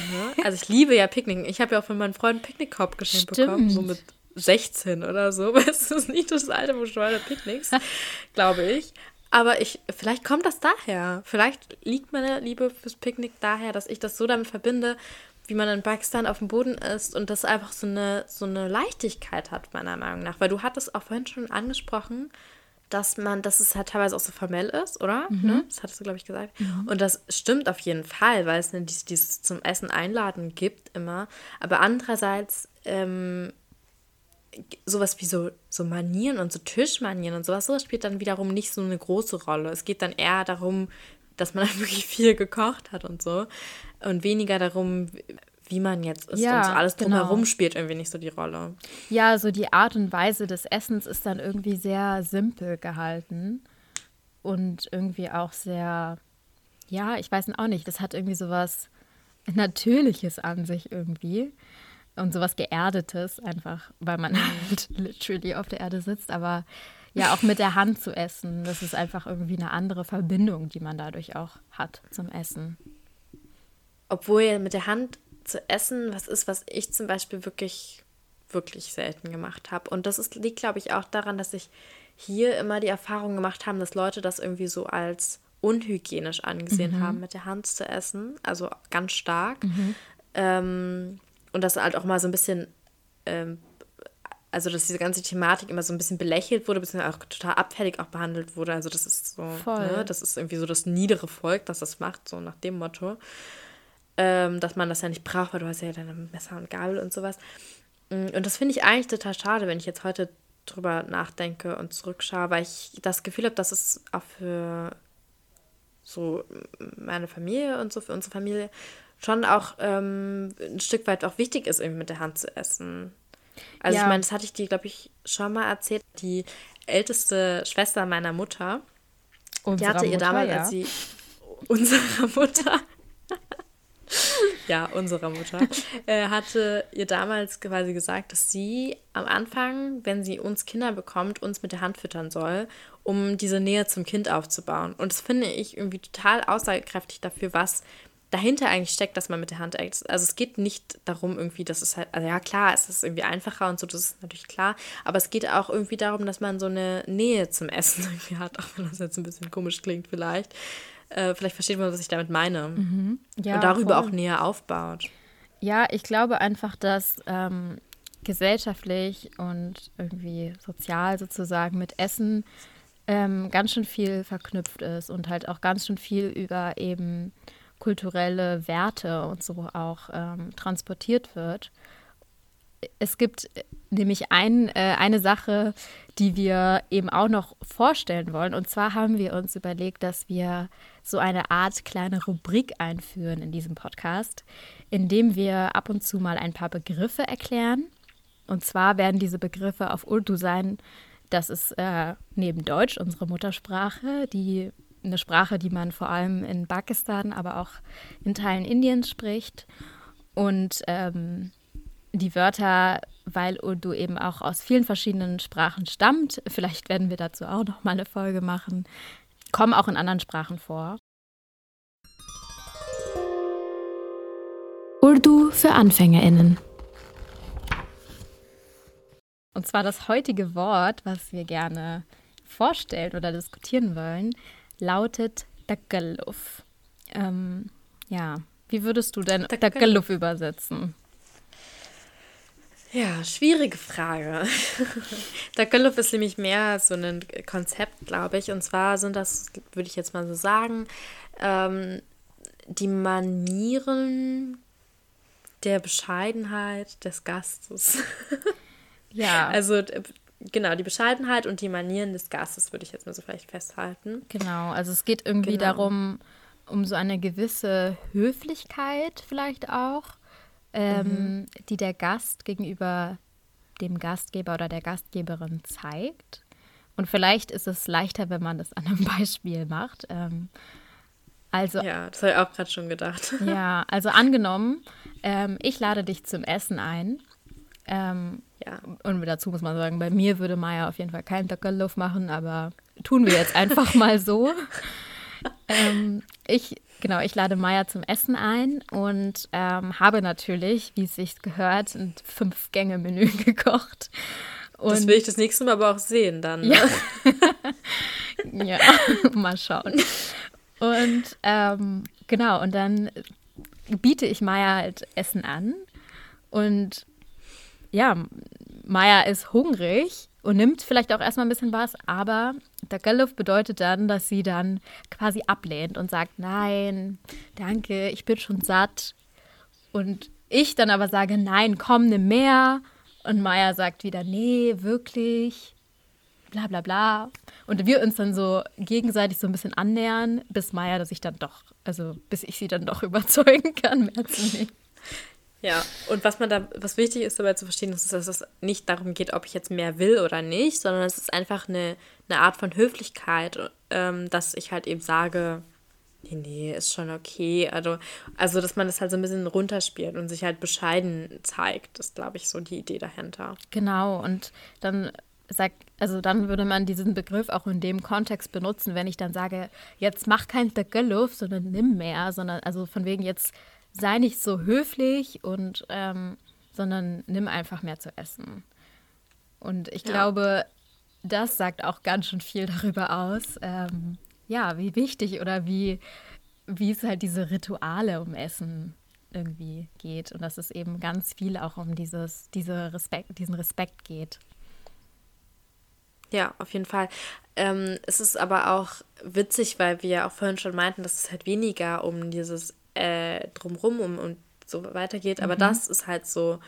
Also ich liebe ja Picknicken. Ich habe ja auch von meinen Freunden Picknickkorb geschenkt bekommen, so mit 16 oder so. Das ist nicht das alte bescheuerte Picknicks, glaube ich. Aber ich, vielleicht kommt das daher. Vielleicht liegt meine Liebe fürs Picknick daher, dass ich das so damit verbinde, wie man in Pakistan auf dem Boden ist und das einfach so eine, so eine Leichtigkeit hat, meiner Meinung nach. Weil du hattest auch vorhin schon angesprochen, dass man, dass es halt teilweise auch so formell ist, oder? Mhm. Ne? Das hattest du, glaube ich, gesagt. Mhm. Und das stimmt auf jeden Fall, weil es ne, dieses, dieses zum Essen einladen gibt immer. Aber andererseits ähm, sowas wie so, so Manieren und so Tischmanieren und sowas, sowas spielt dann wiederum nicht so eine große Rolle. Es geht dann eher darum, dass man wirklich viel gekocht hat und so. Und weniger darum, wie man jetzt ist ja, und so alles drumherum genau. spielt irgendwie nicht so die Rolle. Ja, so die Art und Weise des Essens ist dann irgendwie sehr simpel gehalten und irgendwie auch sehr, ja, ich weiß auch nicht, das hat irgendwie sowas Natürliches an sich irgendwie und sowas Geerdetes einfach, weil man halt literally auf der Erde sitzt, aber ja, auch mit der Hand zu essen, das ist einfach irgendwie eine andere Verbindung, die man dadurch auch hat zum Essen. Obwohl mit der Hand zu essen was ist, was ich zum Beispiel wirklich, wirklich selten gemacht habe. Und das ist, liegt, glaube ich, auch daran, dass ich hier immer die Erfahrung gemacht habe, dass Leute das irgendwie so als unhygienisch angesehen mhm. haben, mit der Hand zu essen. Also ganz stark. Mhm. Ähm, und das halt auch mal so ein bisschen, ähm, also dass diese ganze Thematik immer so ein bisschen belächelt wurde, beziehungsweise auch total abfällig auch behandelt wurde. Also das ist so, ne, das ist irgendwie so das niedere Volk, das das macht, so nach dem Motto ähm, dass man das ja nicht braucht, weil du hast ja deine Messer und Gabel und sowas. Mm, und das finde ich eigentlich total schade, wenn ich jetzt heute drüber nachdenke und zurückschaue, weil ich das Gefühl habe, dass es auch für so meine Familie und so für unsere Familie schon auch ähm, ein Stück weit auch wichtig ist, irgendwie mit der Hand zu essen. Also ja. ich meine, das hatte ich dir, glaube ich, schon mal erzählt. Die älteste Schwester meiner Mutter, Unserer die hatte ihr Mutter, damals, ja. als sie unserer Mutter, ja, unserer Mutter, äh, hatte ihr damals quasi gesagt, dass sie am Anfang, wenn sie uns Kinder bekommt, uns mit der Hand füttern soll, um diese Nähe zum Kind aufzubauen. Und das finde ich irgendwie total aussagekräftig dafür, was dahinter eigentlich steckt, dass man mit der Hand isst. Also es geht nicht darum irgendwie, dass es halt, also ja klar, es ist irgendwie einfacher und so, das ist natürlich klar, aber es geht auch irgendwie darum, dass man so eine Nähe zum Essen irgendwie hat, auch wenn das jetzt ein bisschen komisch klingt vielleicht. Äh, vielleicht versteht man, was ich damit meine. Mhm. Ja, und darüber voll. auch näher aufbaut. Ja, ich glaube einfach, dass ähm, gesellschaftlich und irgendwie sozial sozusagen mit Essen ähm, ganz schön viel verknüpft ist und halt auch ganz schön viel über eben kulturelle Werte und so auch ähm, transportiert wird. Es gibt nämlich ein, äh, eine Sache, die wir eben auch noch vorstellen wollen. Und zwar haben wir uns überlegt, dass wir so eine Art kleine Rubrik einführen in diesem Podcast, indem wir ab und zu mal ein paar Begriffe erklären. Und zwar werden diese Begriffe auf Urdu sein. Das ist äh, neben Deutsch unsere Muttersprache, die eine Sprache, die man vor allem in Pakistan, aber auch in Teilen Indiens spricht. Und ähm, die Wörter, weil Urdu eben auch aus vielen verschiedenen Sprachen stammt, vielleicht werden wir dazu auch noch mal eine Folge machen, kommen auch in anderen Sprachen vor. Urdu für AnfängerInnen. Und zwar das heutige Wort, was wir gerne vorstellen oder diskutieren wollen, lautet Takalluf. Ähm, ja, wie würdest du denn Takalluf übersetzen? Ja, schwierige Frage. Takalluf ist nämlich mehr so ein Konzept, glaube ich. Und zwar sind das, würde ich jetzt mal so sagen, ähm, die Manieren der Bescheidenheit des Gastes. ja. Also Genau, die Bescheidenheit und die Manieren des Gastes würde ich jetzt mal so vielleicht festhalten. Genau, also es geht irgendwie genau. darum, um so eine gewisse Höflichkeit vielleicht auch, ähm, mhm. die der Gast gegenüber dem Gastgeber oder der Gastgeberin zeigt. Und vielleicht ist es leichter, wenn man das an einem Beispiel macht. Ähm, also, ja, das habe ich auch gerade schon gedacht. Ja, also angenommen, ähm, ich lade dich zum Essen ein ähm, ja, und dazu muss man sagen, bei mir würde Maya auf jeden Fall keinen Takaluf machen, aber tun wir jetzt einfach mal so. ähm, ich, genau, ich lade Maya zum Essen ein und ähm, habe natürlich, wie es sich gehört, ein Fünf-Gänge-Menü gekocht. Und das will ich das nächste Mal aber auch sehen dann. Ne? Ja. ja, mal schauen. Und ähm, genau, und dann biete ich Maya halt Essen an und ja, Maya ist hungrig und nimmt vielleicht auch erstmal ein bisschen was, aber der Takalluf bedeutet dann, dass sie dann quasi ablehnt und sagt, nein, danke, ich bin schon satt. Und ich dann aber sage, nein, komm, nimm mehr. Und Maya sagt wieder, nee, wirklich, bla bla bla. Und wir uns dann so gegenseitig so ein bisschen annähern, bis Maya, dass ich dann doch, also bis ich sie dann doch überzeugen kann, mehr zu nehmen. Ja, und was man da, was wichtig ist dabei zu verstehen, ist, dass es nicht darum geht, ob ich jetzt mehr will oder nicht, sondern es ist einfach eine, eine Art von Höflichkeit, ähm, dass ich halt eben sage, nee, nee, ist schon okay. Also, also, dass man das halt so ein bisschen runterspielt und sich halt bescheiden zeigt, ist, glaube ich, so die Idee dahinter. Genau, und dann sagt, also dann würde man diesen Begriff auch in dem Kontext benutzen, wenn ich dann sage, jetzt mach kein Takaluf, sondern nimm mehr, sondern also von wegen jetzt sei nicht so höflich und ähm, sondern nimm einfach mehr zu essen. Und ich ja. glaube, das sagt auch ganz schön viel darüber aus, ähm, ja, wie wichtig oder wie, wie es halt diese Rituale um Essen irgendwie geht und dass es eben ganz viel auch um dieses, diese Respekt, diesen Respekt geht. Ja, auf jeden Fall. Ähm, es ist aber auch witzig, weil wir ja auch vorhin schon meinten, dass es halt weniger um dieses äh, drumrum um, und so weiter geht. Aber mhm. das ist halt so,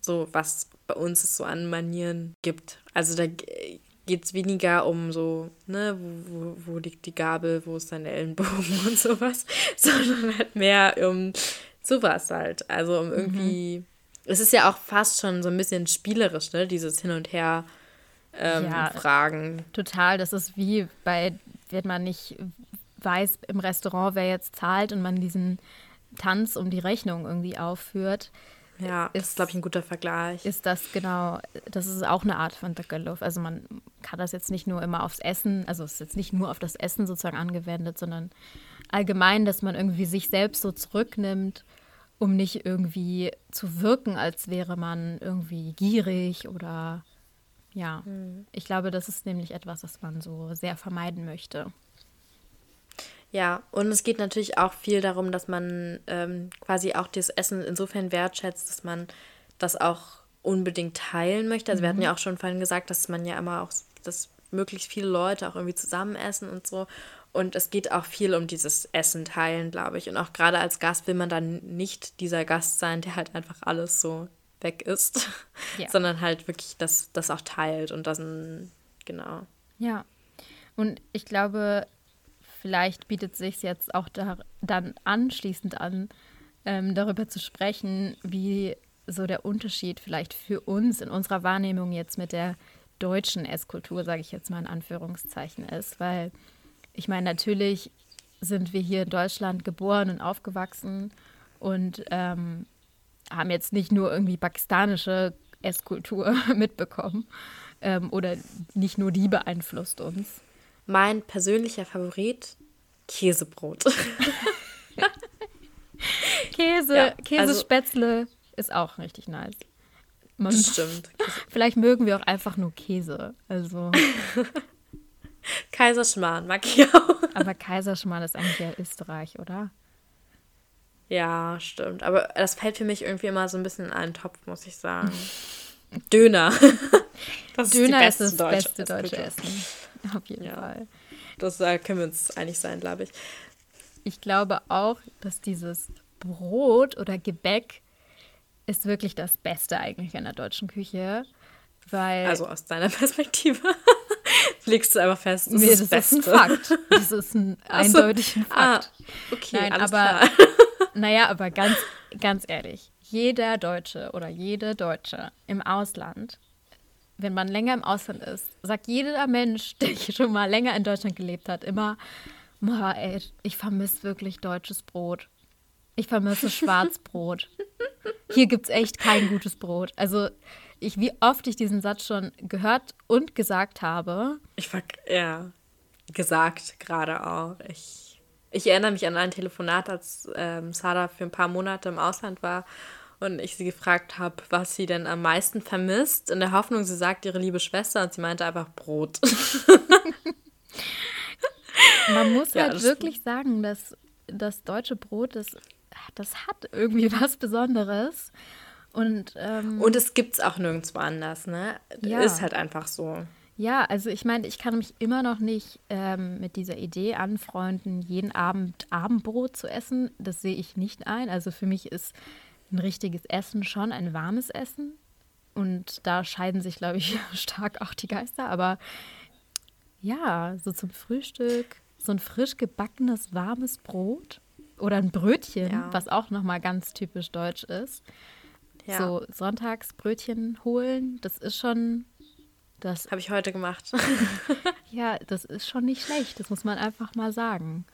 so, was bei uns es so an Manieren gibt. Also da geht es weniger um so, ne, wo, wo, wo liegt die Gabel, wo ist dein Ellenbogen und sowas, sondern halt mehr um sowas halt. Also um irgendwie. Mhm. Es ist ja auch fast schon so ein bisschen spielerisch, ne? Dieses Hin und Her ähm, ja, fragen. Total. Das ist wie bei, wenn man nicht weiß im Restaurant, wer jetzt zahlt und man diesen Tanz um die Rechnung irgendwie aufführt. Ja, ist, ist glaube ich, ein guter Vergleich. Ist das genau, das ist auch eine Art von Tagalog. Also man kann das jetzt nicht nur immer aufs Essen, also es ist jetzt nicht nur auf das Essen sozusagen angewendet, sondern allgemein, dass man irgendwie sich selbst so zurücknimmt, um nicht irgendwie zu wirken, als wäre man irgendwie gierig oder ja, mhm. ich glaube, das ist nämlich etwas, was man so sehr vermeiden möchte. Ja, und es geht natürlich auch viel darum, dass man ähm, quasi auch das Essen insofern wertschätzt, dass man das auch unbedingt teilen möchte. Also mhm. wir hatten mhm. ja auch schon vorhin gesagt, dass man ja immer auch, dass möglichst viele Leute auch irgendwie zusammen essen und so. Und es geht auch viel um dieses Essen teilen, glaube ich. Und auch gerade als Gast will man dann nicht dieser Gast sein, der halt einfach alles so weg ist, ja. sondern halt wirklich das, das auch teilt und das, genau. Ja, und ich glaube, vielleicht bietet sich jetzt auch da, dann anschließend an, ähm, darüber zu sprechen, wie so der Unterschied vielleicht für uns in unserer Wahrnehmung jetzt mit der deutschen Esskultur, sage ich jetzt mal in Anführungszeichen, ist. Weil ich meine, natürlich sind wir hier in Deutschland geboren und aufgewachsen und ähm, haben jetzt nicht nur irgendwie pakistanische Esskultur mitbekommen ähm, oder nicht nur die beeinflusst uns. Mein persönlicher Favorit, Käsebrot. Käse, ja, Käsespätzle also, ist auch richtig nice. Man, stimmt. Vielleicht mögen wir auch einfach nur Käse. Also. Kaiserschmarrn mag ich auch. Aber Kaiserschmarrn ist eigentlich ja Österreich, oder? Ja, stimmt. Aber das fällt für mich irgendwie immer so ein bisschen in einen Topf, muss ich sagen. Döner. Das Döner ist, ist das Deutsche, beste deutsche Essen. Auf jeden ja. Fall. Das äh, können wir uns einig sein, glaube ich. Ich glaube auch, dass dieses Brot oder Gebäck ist wirklich das Beste eigentlich in der deutschen Küche. Weil also aus deiner Perspektive legst du einfach fest, das, nee, ist, das Beste. ist ein Fakt. Das ist ein eindeutiger ah, Fakt. Ah, okay, Nein, aber klar. naja, aber ganz, ganz ehrlich, jeder Deutsche oder jede Deutsche im Ausland wenn man länger im Ausland ist, sagt jeder Mensch, der schon mal länger in Deutschland gelebt hat, immer, ey, ich vermisse wirklich deutsches Brot. Ich vermisse Schwarzbrot. Hier gibt es echt kein gutes Brot. Also, ich, wie oft ich diesen Satz schon gehört und gesagt habe. Ich war, ja, gesagt gerade auch. Ich, ich erinnere mich an ein Telefonat, als ähm, Sada für ein paar Monate im Ausland war und ich sie gefragt habe, was sie denn am meisten vermisst, in der Hoffnung, sie sagt ihre liebe Schwester und sie meinte einfach Brot. Man muss ja, halt wirklich stimmt. sagen, dass das deutsche Brot, das, das hat irgendwie was Besonderes. Und, ähm, und es gibt es auch nirgendwo anders, ne? Ja. Ist halt einfach so. Ja, also ich meine, ich kann mich immer noch nicht ähm, mit dieser Idee anfreunden, jeden Abend Abendbrot zu essen. Das sehe ich nicht ein. Also für mich ist ein richtiges Essen schon, ein warmes Essen. Und da scheiden sich, glaube ich, stark auch die Geister. Aber ja, so zum Frühstück, so ein frisch gebackenes, warmes Brot oder ein Brötchen, ja. was auch nochmal ganz typisch deutsch ist. Ja. So Sonntagsbrötchen holen, das ist schon das habe ich heute gemacht. ja, das ist schon nicht schlecht, das muss man einfach mal sagen.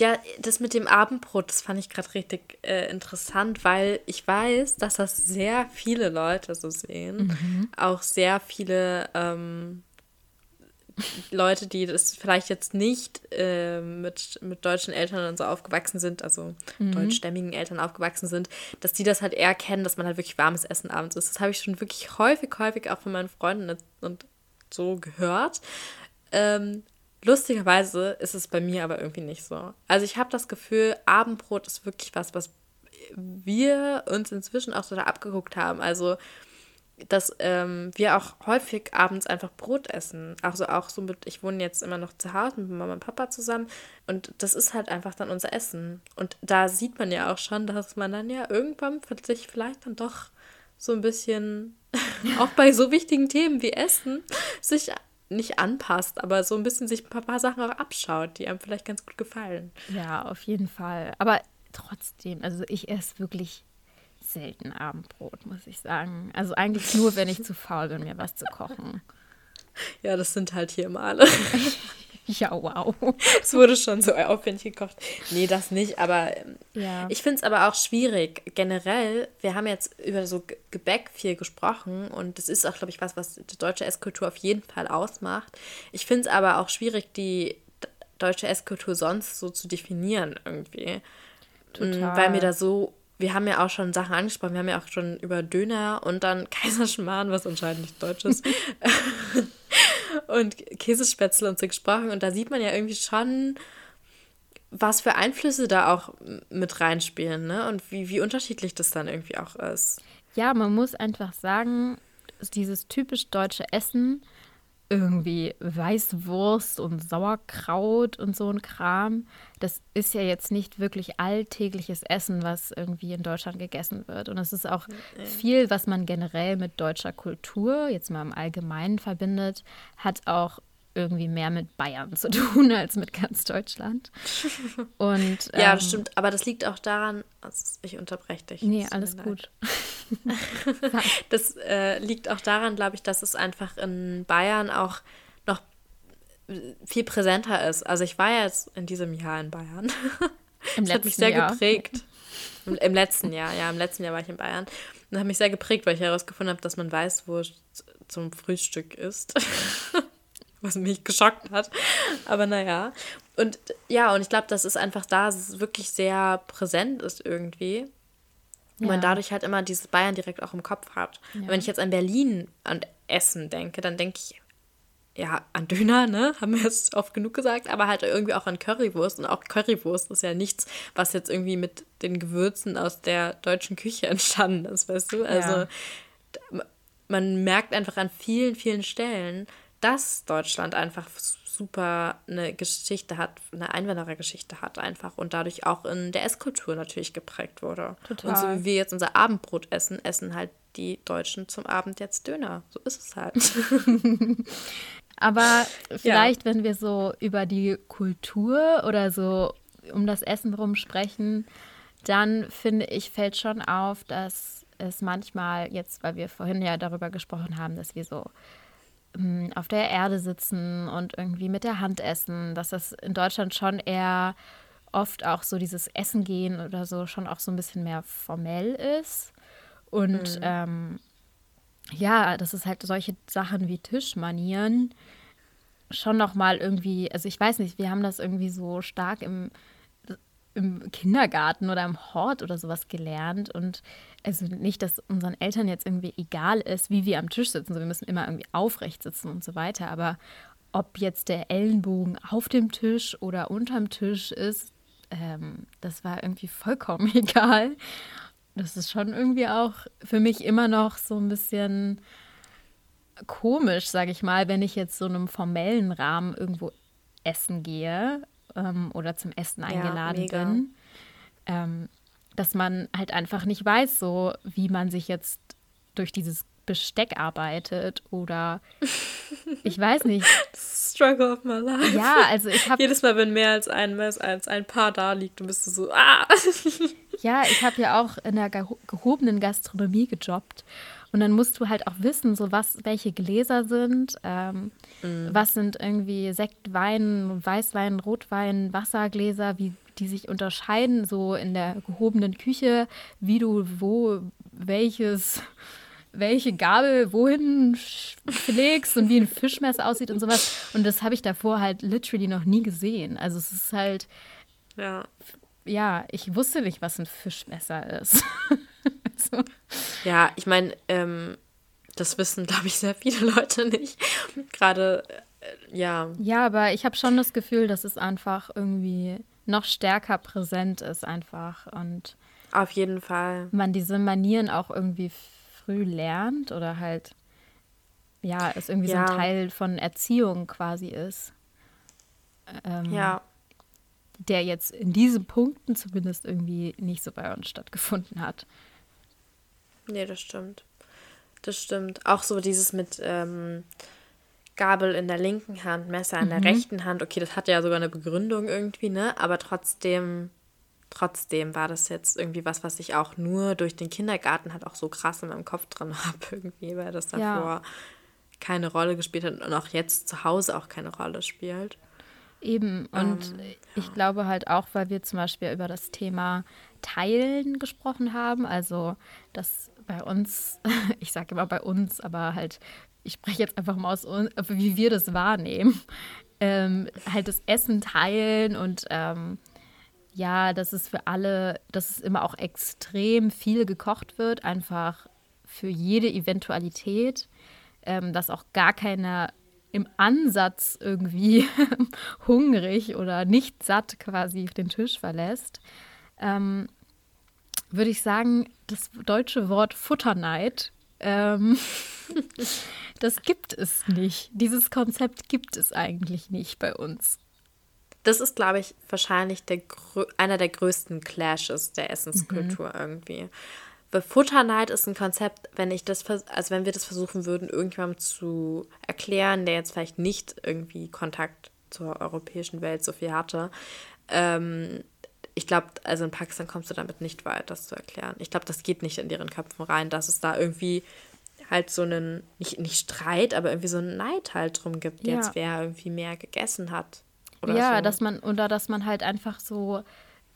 Ja, das mit dem Abendbrot, das fand ich gerade richtig äh, interessant, weil ich weiß, dass das sehr viele Leute so sehen. Mhm. Auch sehr viele ähm, Leute, die das vielleicht jetzt nicht äh, mit, mit deutschen Eltern und so aufgewachsen sind, also mhm. deutschstämmigen Eltern aufgewachsen sind, dass die das halt eher kennen, dass man halt wirklich warmes Essen abends isst. Das habe ich schon wirklich häufig, häufig auch von meinen Freunden und so gehört. Ähm, lustigerweise ist es bei mir aber irgendwie nicht so. Also ich habe das Gefühl, Abendbrot ist wirklich was, was wir uns inzwischen auch so da abgeguckt haben. Also dass ähm, wir auch häufig abends einfach Brot essen. Also auch so mit, ich wohne jetzt immer noch zu Hause mit Mama und Papa zusammen und das ist halt einfach dann unser Essen. Und da sieht man ja auch schon, dass man dann ja irgendwann sich vielleicht dann doch so ein bisschen, auch bei so wichtigen Themen wie Essen, sich nicht anpasst, aber so ein bisschen sich ein paar Sachen auch abschaut, die einem vielleicht ganz gut gefallen. Ja, auf jeden Fall. Aber trotzdem, also ich esse wirklich selten Abendbrot, muss ich sagen. Also eigentlich nur, wenn ich zu faul bin, mir was zu kochen. Ja, das sind halt hier immer alle. ja, wow. Es wurde schon so aufwendig gekocht. Nee, das nicht, aber ähm, ja. ich finde es aber auch schwierig. Generell, wir haben jetzt über so Gebäck viel gesprochen und das ist auch, glaube ich, was, was die deutsche Esskultur auf jeden Fall ausmacht. Ich finde es aber auch schwierig, die deutsche Esskultur sonst so zu definieren irgendwie. Total. Weil mir da so wir haben ja auch schon Sachen angesprochen. Wir haben ja auch schon über Döner und dann Kaiserschmarrn, was anscheinend nicht deutsch ist, und Käsespätzle und so gesprochen. Und da sieht man ja irgendwie schon, was für Einflüsse da auch mit reinspielen, ne? Und wie, wie unterschiedlich das dann irgendwie auch ist. Ja, man muss einfach sagen, dieses typisch deutsche Essen irgendwie Weißwurst und Sauerkraut und so ein Kram. Das ist ja jetzt nicht wirklich alltägliches Essen, was irgendwie in Deutschland gegessen wird. Und es ist auch viel, was man generell mit deutscher Kultur, jetzt mal im Allgemeinen verbindet, hat auch irgendwie mehr mit Bayern zu tun als mit ganz Deutschland. Und, ja, ähm, das stimmt. Aber das liegt auch daran, also ich unterbreche dich. Nee, alles gut. das äh, liegt auch daran, glaube ich, dass es einfach in Bayern auch noch viel präsenter ist. Also ich war ja jetzt in diesem Jahr in Bayern. Im das hat mich sehr Jahr. geprägt. Im, Im, letzten Jahr, ja, im letzten Jahr war ich in Bayern. Und hat mich sehr geprägt, weil ich herausgefunden habe, dass man Weißwurst zum Frühstück isst was mich geschockt hat. Aber naja. Und ja, und ich glaube, das ist einfach da, dass es wirklich sehr präsent ist irgendwie. Und ja. man dadurch halt immer dieses Bayern direkt auch im Kopf hat. Ja. Wenn ich jetzt an Berlin an Essen denke, dann denke ich ja an Döner, ne? Haben wir jetzt oft genug gesagt, aber halt irgendwie auch an Currywurst. Und auch Currywurst ist ja nichts, was jetzt irgendwie mit den Gewürzen aus der deutschen Küche entstanden ist, weißt du? Also ja. man merkt einfach an vielen, vielen Stellen, dass Deutschland einfach super eine Geschichte hat, eine Einwanderergeschichte hat einfach und dadurch auch in der Esskultur natürlich geprägt wurde. Total. Und so wie wir jetzt unser Abendbrot essen, essen halt die Deutschen zum Abend jetzt Döner. So ist es halt. Aber vielleicht, ja. wenn wir so über die Kultur oder so um das Essen rum sprechen, dann finde ich, fällt schon auf, dass es manchmal jetzt, weil wir vorhin ja darüber gesprochen haben, dass wir so auf der Erde sitzen und irgendwie mit der Hand essen, dass das in Deutschland schon eher oft auch so dieses Essen gehen oder so schon auch so ein bisschen mehr formell ist. Und mhm. ähm, ja, das ist halt solche Sachen wie Tischmanieren schon noch mal irgendwie, also ich weiß nicht, wir haben das irgendwie so stark im im Kindergarten oder im Hort oder sowas gelernt. Und also nicht, dass unseren Eltern jetzt irgendwie egal ist, wie wir am Tisch sitzen. So, wir müssen immer irgendwie aufrecht sitzen und so weiter. Aber ob jetzt der Ellenbogen auf dem Tisch oder unterm Tisch ist, ähm, das war irgendwie vollkommen egal. Das ist schon irgendwie auch für mich immer noch so ein bisschen komisch, sage ich mal, wenn ich jetzt so einem formellen Rahmen irgendwo essen gehe ähm, oder zum Essen eingeladen ja, bin, ähm, dass man halt einfach nicht weiß, so wie man sich jetzt durch dieses Besteck arbeitet oder ich weiß nicht. Struggle of my life. Ja, also ich habe jedes Mal, wenn mehr als ein, als ein Paar da liegt, dann bist du so ah. Ja, ich habe ja auch in der gehobenen Gastronomie gejobbt und dann musst du halt auch wissen, so was, welche Gläser sind, ähm, mm. was sind irgendwie Sekt, Wein, Weißwein, Rotwein, Wassergläser, wie die sich unterscheiden, so in der gehobenen Küche, wie du wo welches welche Gabel wohin pflegst und wie ein Fischmesser aussieht und sowas. Und das habe ich davor halt literally noch nie gesehen. Also es ist halt. Ja. Ja, ich wusste nicht, was ein Fischmesser ist. so. Ja, ich meine, ähm, das wissen, glaube ich, sehr viele Leute nicht. Gerade, äh, ja. Ja, aber ich habe schon das Gefühl, dass es einfach irgendwie noch stärker präsent ist, einfach. Und auf jeden Fall. Man diese Manieren auch irgendwie früh lernt oder halt, ja, es irgendwie ja. so ein Teil von Erziehung quasi ist. Ähm, ja. Der jetzt in diesen Punkten zumindest irgendwie nicht so bei uns stattgefunden hat. Nee, das stimmt. Das stimmt. Auch so dieses mit ähm, Gabel in der linken Hand, Messer in der Mhm. rechten Hand. Okay, das hat ja sogar eine Begründung irgendwie, ne? Aber trotzdem, trotzdem war das jetzt irgendwie was, was ich auch nur durch den Kindergarten halt auch so krass in meinem Kopf drin habe, irgendwie, weil das Ja. davor keine Rolle gespielt hat und auch jetzt zu Hause auch keine Rolle spielt. Eben. Und ich glaube halt auch, weil wir zum Beispiel über das Thema Teilen gesprochen haben, also dass bei uns, ich sage immer bei uns, aber halt, ich spreche jetzt einfach mal aus, uns, wie wir das wahrnehmen, ähm, halt das Essen teilen und ähm, ja, dass es für alle, dass es immer auch extrem viel gekocht wird, einfach für jede Eventualität, ähm, dass auch gar keiner im Ansatz irgendwie hungrig oder nicht satt quasi den Tisch verlässt, ähm, würde ich sagen, das deutsche Wort Futterneid, ähm, das gibt es nicht. Dieses Konzept gibt es eigentlich nicht bei uns. Das ist, glaube ich, wahrscheinlich der, einer der größten Clashes der Essenskultur irgendwie. Weil Futterneid ist ein Konzept, wenn ich das, also wenn wir das versuchen würden, irgendjemandem zu erklären, der jetzt vielleicht nicht irgendwie Kontakt zur europäischen Welt so viel hatte. Ähm, ich glaube, also in Pakistan kommst du damit nicht weit, das zu erklären. Ich glaube, das geht nicht in deren Köpfen rein, dass es da irgendwie halt so einen, nicht, nicht Streit, aber irgendwie so einen Neid halt drum gibt, Ja. jetzt wer irgendwie mehr gegessen hat. Oder ja, so. dass man, oder dass man halt einfach so,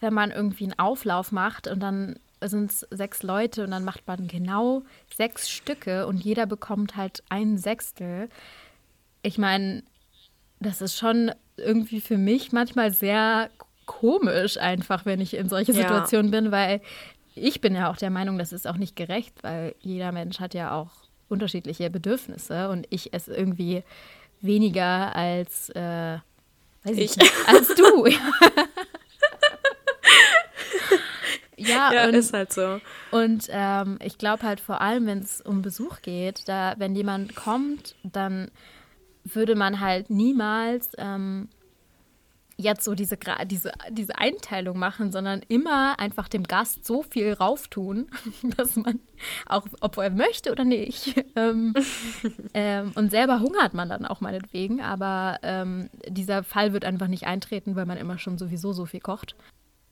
wenn man irgendwie einen Auflauf macht und dann sind es sechs Leute und dann macht man genau sechs Stücke und jeder bekommt halt ein Sechstel. Ich meine, das ist schon irgendwie für mich manchmal sehr komisch einfach, wenn ich in solche Ja. Situationen bin, weil ich bin ja auch der Meinung, das ist auch nicht gerecht, weil jeder Mensch hat ja auch unterschiedliche Bedürfnisse und ich esse irgendwie weniger als, äh, weiß ich, Ich. nicht, als du. ja, Ja, und, ist halt so. und ähm, ich glaube halt vor allem, wenn es um Besuch geht, da wenn jemand kommt, dann würde man halt niemals ähm, jetzt so diese, diese, diese Einteilung machen, sondern immer einfach dem Gast so viel rauftun, dass man auch, ob er möchte oder nicht, ähm, ähm, und selber hungert man dann auch meinetwegen, aber ähm, dieser Fall wird einfach nicht eintreten, weil man immer schon sowieso so viel kocht.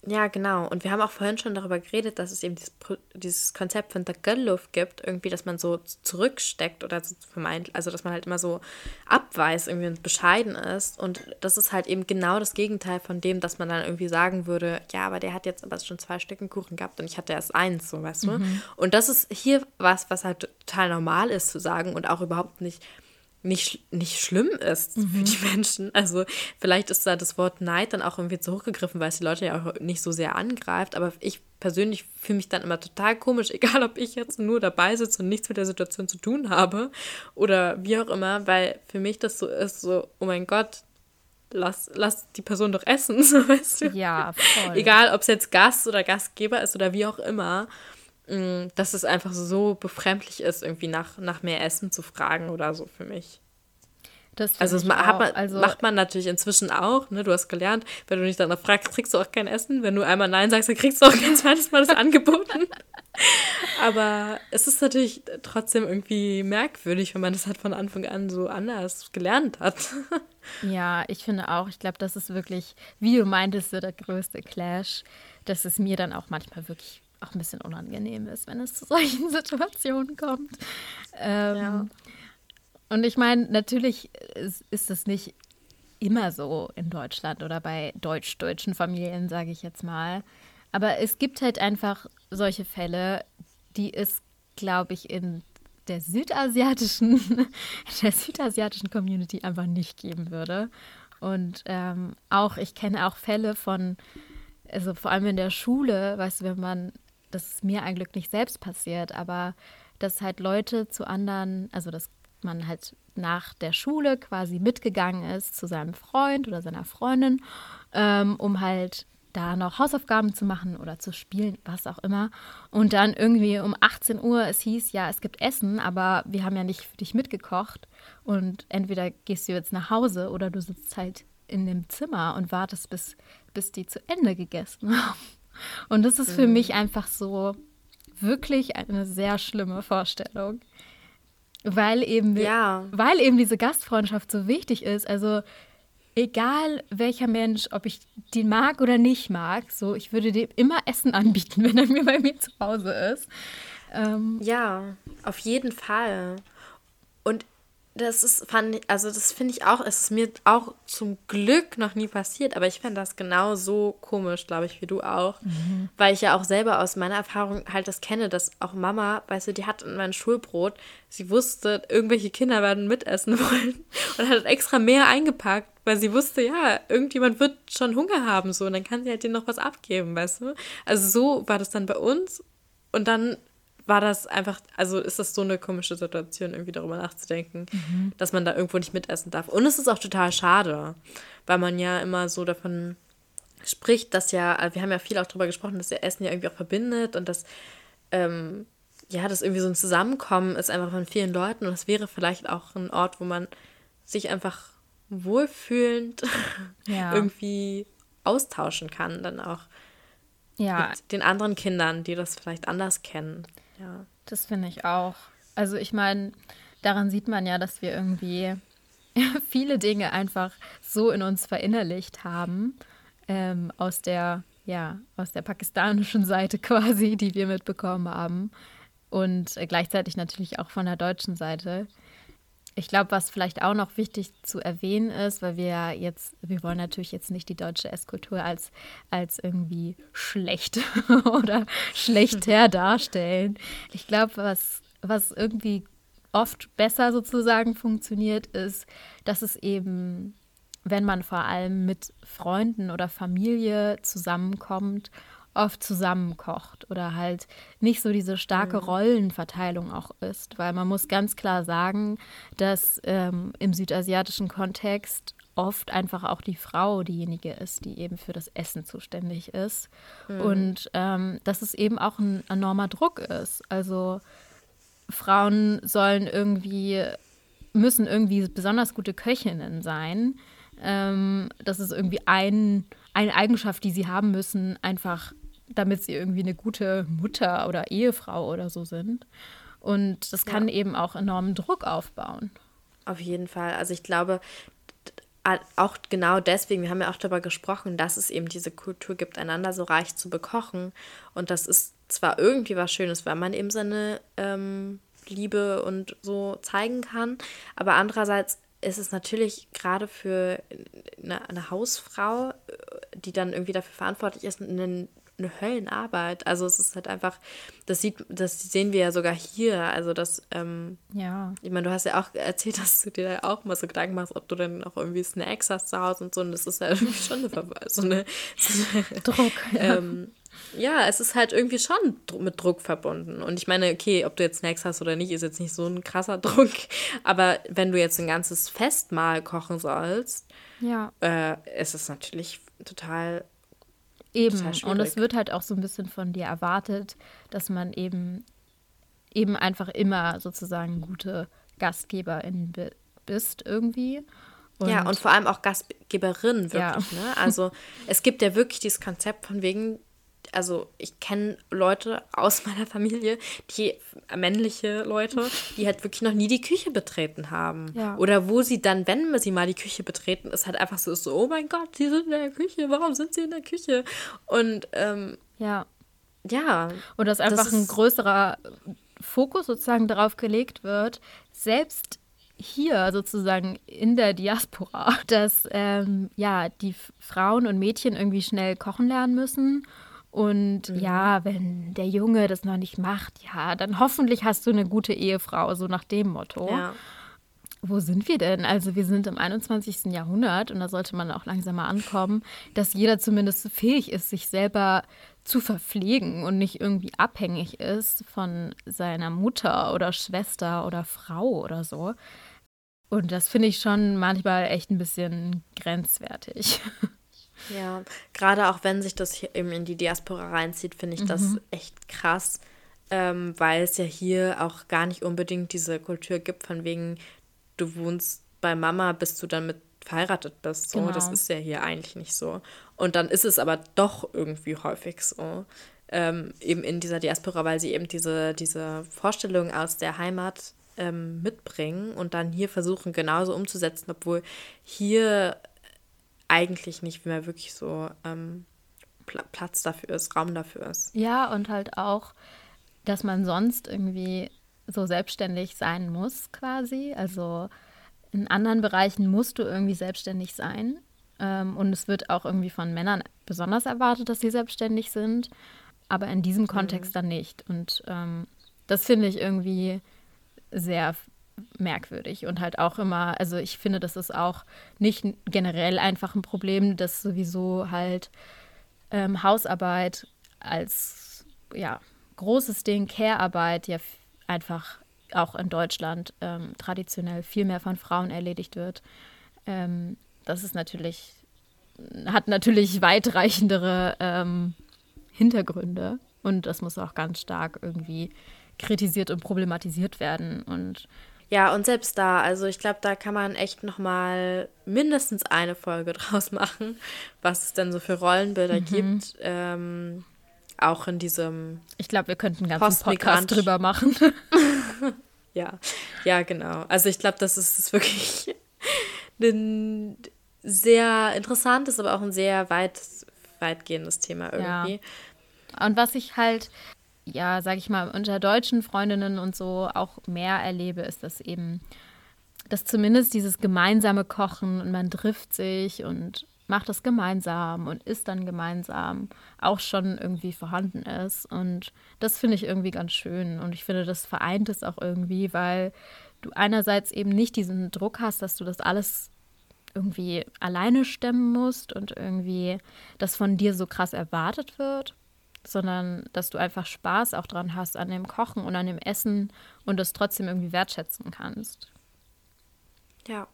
Ja, genau. Und wir haben auch vorhin schon darüber geredet, dass es eben dieses, dieses Konzept von Takalluf gibt, irgendwie, dass man so zurücksteckt oder so vermeint, also dass man halt immer so abweist irgendwie und bescheiden ist. Und das ist halt eben genau das Gegenteil von dem, dass man dann irgendwie sagen würde, ja, aber der hat jetzt aber schon zwei Stücken Kuchen gehabt und ich hatte erst eins, so weißt du. Und das ist hier was, was halt total normal ist zu sagen und auch überhaupt nicht nicht, nicht schlimm ist für die Menschen. Also vielleicht ist da das Wort Neid dann auch irgendwie zu hochgegriffen, weil es die Leute ja auch nicht so sehr angreift. Aber ich persönlich fühle mich dann immer total komisch, egal ob ich jetzt nur dabei sitze und nichts mit der Situation zu tun habe oder wie auch immer, weil für mich das so ist, so, oh mein Gott, lass, lass die Person doch essen, so weißt du. Ja, voll. Egal, ob es jetzt Gast oder Gastgeber ist oder wie auch immer, dass es einfach so befremdlich ist, irgendwie nach, nach mehr Essen zu fragen oder so für mich. Also das man, also, macht man natürlich inzwischen auch, ne? Du hast gelernt, wenn du dich danach fragst, kriegst du auch kein Essen. Wenn du einmal Nein sagst, dann kriegst du auch kein zweites Mal das angeboten. Aber es ist natürlich trotzdem irgendwie merkwürdig, wenn man das halt von Anfang an so anders gelernt hat. Ja, ich finde auch, ich glaube, das ist wirklich, wie du meintest, so der größte Clash, dass es mir dann auch manchmal wirklich auch ein bisschen unangenehm ist, wenn es zu solchen Situationen kommt. Ähm, Ja. Und ich meine, natürlich ist, ist es nicht immer so in Deutschland oder bei deutsch-deutschen Familien, sage ich jetzt mal. Aber es gibt halt einfach solche Fälle, die es, glaube ich, in der südasiatischen, der südasiatischen Community einfach nicht geben würde. Und ähm, auch, ich kenne auch Fälle von, also vor allem in der Schule, weißt du, wenn man, das ist mir ein Glück nicht selbst passiert, aber dass halt Leute zu anderen, also dass man halt nach der Schule quasi mitgegangen ist zu seinem Freund oder seiner Freundin, ähm, um halt da noch Hausaufgaben zu machen oder zu spielen, was auch immer. Und dann irgendwie um 18 Uhr, es hieß, ja, es gibt Essen, aber wir haben ja nicht für dich mitgekocht. Und entweder gehst du jetzt nach Hause oder du sitzt halt in dem Zimmer und wartest, bis, bis die zu Ende gegessen haben. Und das ist für mich einfach so wirklich eine sehr schlimme Vorstellung. weil eben, ja. weil eben diese Gastfreundschaft so wichtig ist. Also egal welcher Mensch, ob ich den mag oder nicht mag, so ich würde dem immer Essen anbieten, wenn er mir bei mir zu Hause ist. Ähm, ja, auf jeden Fall. Und das ist, fand ich, also das finde ich auch, es ist mir auch zum Glück noch nie passiert, aber ich fände das genau so komisch, glaube ich, wie du auch. Mhm. Weil ich ja auch selber aus meiner Erfahrung halt das kenne, dass auch Mama, weißt du, die hat in mein Schulbrot, sie wusste, irgendwelche Kinder werden mitessen wollen und hat extra mehr eingepackt, weil sie wusste, ja, irgendjemand wird schon Hunger haben, so, und dann kann sie halt denen noch was abgeben, weißt du? Also so war das dann bei uns und dann war das einfach, also ist das so eine komische Situation, irgendwie darüber nachzudenken, mhm. dass man da irgendwo nicht mitessen darf. Und es ist auch total schade, weil man ja immer so davon spricht, dass ja, also wir haben ja viel auch darüber gesprochen, dass ja Essen ja irgendwie auch verbindet und dass, ähm, ja, das irgendwie so ein Zusammenkommen ist einfach von vielen Leuten und es wäre vielleicht auch ein Ort, wo man sich einfach wohlfühlend ja. irgendwie austauschen kann, dann auch ja. mit den anderen Kindern, die das vielleicht anders kennen. Ja. Das finde ich auch. Also ich meine, daran sieht man ja, dass wir irgendwie viele Dinge einfach so in uns verinnerlicht haben, ähm, aus der, ja, aus der pakistanischen Seite quasi, die wir mitbekommen haben. Und äh, gleichzeitig natürlich auch von der deutschen Seite. Ich glaube, was vielleicht auch noch wichtig zu erwähnen ist, weil wir ja jetzt, wir wollen natürlich jetzt nicht die deutsche Esskultur als, als irgendwie schlecht oder schlechter darstellen. Ich glaube, was, was irgendwie oft besser sozusagen funktioniert, ist, dass es eben, wenn man vor allem mit Freunden oder Familie zusammenkommt oft zusammenkocht oder halt nicht so diese starke mhm. Rollenverteilung auch ist, weil man muss ganz klar sagen, dass ähm, im südasiatischen Kontext oft einfach auch die Frau diejenige ist, die eben für das Essen zuständig ist mhm. und ähm, dass es eben auch ein enormer Druck ist. Also Frauen sollen irgendwie müssen irgendwie besonders gute Köchinnen sein. Ähm, das ist irgendwie ein, eine Eigenschaft, die sie haben müssen, einfach damit sie irgendwie eine gute Mutter oder Ehefrau oder so sind. Und das kann ja. eben auch enormen Druck aufbauen. Auf jeden Fall. Also ich glaube, auch genau deswegen, wir haben ja auch darüber gesprochen, dass es eben diese Kultur gibt, einander so reich zu bekochen. Und das ist zwar irgendwie was Schönes, weil man eben seine ähm, Liebe und so zeigen kann, aber andererseits ist es natürlich gerade für eine, eine, Hausfrau, die dann irgendwie dafür verantwortlich ist, einen eine Höllenarbeit. Also es ist halt einfach, das sieht, das sehen wir ja sogar hier. Also das, ähm, ja. Ich meine, du hast ja auch erzählt, dass du dir da auch mal so Gedanken machst, ob du dann auch irgendwie Snacks hast zu Hause und so. Und das ist ja irgendwie schon eine, so eine, so eine Druck. Ähm, ja, es ist halt irgendwie schon mit Druck verbunden. Und ich meine, okay, ob du jetzt Snacks hast oder nicht, ist jetzt nicht so ein krasser Druck. Aber wenn du jetzt ein ganzes Festmahl kochen sollst, ja. äh, ist es natürlich total Eben. Und es wird halt auch so ein bisschen von dir erwartet, dass man eben, eben einfach immer sozusagen gute Gastgeberin bist irgendwie. Und ja, und vor allem auch Gastgeberin wirklich. Ja. Ne? Also es gibt ja wirklich dieses Konzept von wegen, also ich kenne Leute aus meiner Familie, die männliche Leute, die halt wirklich noch nie die Küche betreten haben. Ja. Oder wo sie dann, wenn sie mal die Küche betreten, ist halt einfach so, so, oh mein Gott, sie sind in der Küche, warum sind sie in der Küche? Und ähm, ja. Ja. Und dass einfach das ein größerer Fokus sozusagen darauf gelegt wird, selbst hier sozusagen in der Diaspora, dass ähm, ja die Frauen und Mädchen irgendwie schnell kochen lernen müssen und mhm. ja, wenn der Junge das noch nicht macht, ja, dann hoffentlich hast du eine gute Ehefrau, so nach dem Motto. Ja. Wo sind wir denn? Also wir sind im 21. Jahrhundert und da sollte man auch langsam mal ankommen, dass jeder zumindest fähig ist, sich selber zu verpflegen und nicht irgendwie abhängig ist von seiner Mutter oder Schwester oder Frau oder so. Und das finde ich schon manchmal echt ein bisschen grenzwertig. Ja, gerade auch wenn sich das hier eben in die Diaspora reinzieht, finde ich mhm. das echt krass, ähm, weil es ja hier auch gar nicht unbedingt diese Kultur gibt, von wegen, du wohnst bei Mama, bis du dann mit verheiratet bist. So, genau. das ist ja hier eigentlich nicht so. Und dann ist es aber doch irgendwie häufig so. Ähm, eben in dieser Diaspora, weil sie eben diese, diese Vorstellung aus der Heimat ähm, mitbringen und dann hier versuchen genauso umzusetzen, obwohl hier eigentlich nicht mehr wirklich so ähm, Platz dafür ist, Raum dafür ist. Ja, und halt auch, dass man sonst irgendwie so selbstständig sein muss, quasi. Also in anderen Bereichen musst du irgendwie selbstständig sein. Ähm, und es wird auch irgendwie von Männern besonders erwartet, dass sie selbstständig sind. Aber in diesem mhm. Kontext dann nicht. Und ähm, das finde ich irgendwie sehr merkwürdig und halt auch immer, also ich finde, das ist auch nicht generell einfach ein Problem, dass sowieso halt ähm, Hausarbeit als ja, großes Ding, Care-Arbeit ja einfach auch in Deutschland ähm, traditionell viel mehr von Frauen erledigt wird. Ähm, das ist natürlich, hat natürlich weitreichendere ähm, Hintergründe und das muss auch ganz stark irgendwie kritisiert und problematisiert werden und ja, und selbst da, also ich glaube, da kann man echt noch mal mindestens eine Folge draus machen, was es denn so für Rollenbilder mhm. gibt. Ähm, auch in diesem. Ich glaube, wir könnten einen ganzen Podcast drüber machen. ja, ja, genau. Also ich glaube, das ist, ist wirklich ein sehr interessantes, aber auch ein sehr weit, weitgehendes Thema irgendwie. Ja. Und was ich halt ja, sag ich mal, unter deutschen Freundinnen und so auch mehr erlebe, ist das eben, dass zumindest dieses gemeinsame Kochen und man trifft sich und macht das gemeinsam und isst dann gemeinsam auch schon irgendwie vorhanden ist. Und das finde ich irgendwie ganz schön. Und ich finde, das vereint es auch irgendwie, weil du einerseits eben nicht diesen Druck hast, dass du das alles irgendwie alleine stemmen musst und irgendwie das von dir so krass erwartet wird sondern dass du einfach Spaß auch dran hast an dem Kochen und an dem Essen und das trotzdem irgendwie wertschätzen kannst. Ja.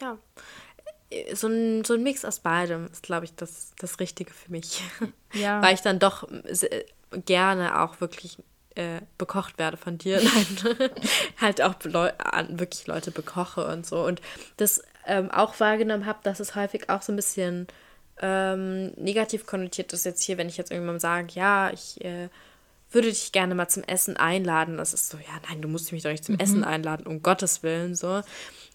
Ja. So ein, so ein Mix aus beidem ist, glaube ich, das, das Richtige für mich. Ja. Weil ich dann doch gerne auch wirklich äh, bekocht werde von dir. halt auch Leu wirklich Leute bekoche und so. Und das ähm, auch wahrgenommen habe, dass es häufig auch so ein bisschen ähm, negativ konnotiert ist jetzt hier, wenn ich jetzt irgendwann sage, ja, ich äh, würde dich gerne mal zum Essen einladen. Das ist so, ja, nein, du musst mich doch nicht zum mhm. Essen einladen, um Gottes Willen, so.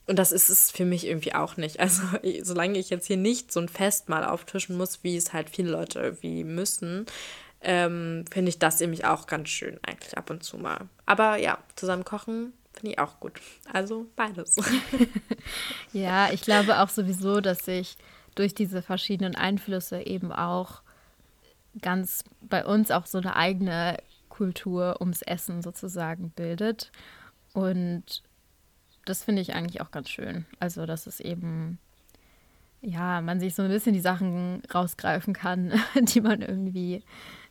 Und das ist es für mich irgendwie auch nicht. Also, solange ich jetzt hier nicht so ein Fest mal auftischen muss, wie es halt viele Leute irgendwie müssen, ähm, finde ich das nämlich auch ganz schön, eigentlich ab und zu mal. Aber ja, zusammen kochen finde ich auch gut. Also beides. ja, ich glaube auch sowieso, dass ich durch diese verschiedenen Einflüsse eben auch ganz bei uns auch so eine eigene Kultur ums Essen sozusagen bildet. Und das finde ich eigentlich auch ganz schön. Also, dass es eben, ja, man sich so ein bisschen die Sachen rausgreifen kann, die man irgendwie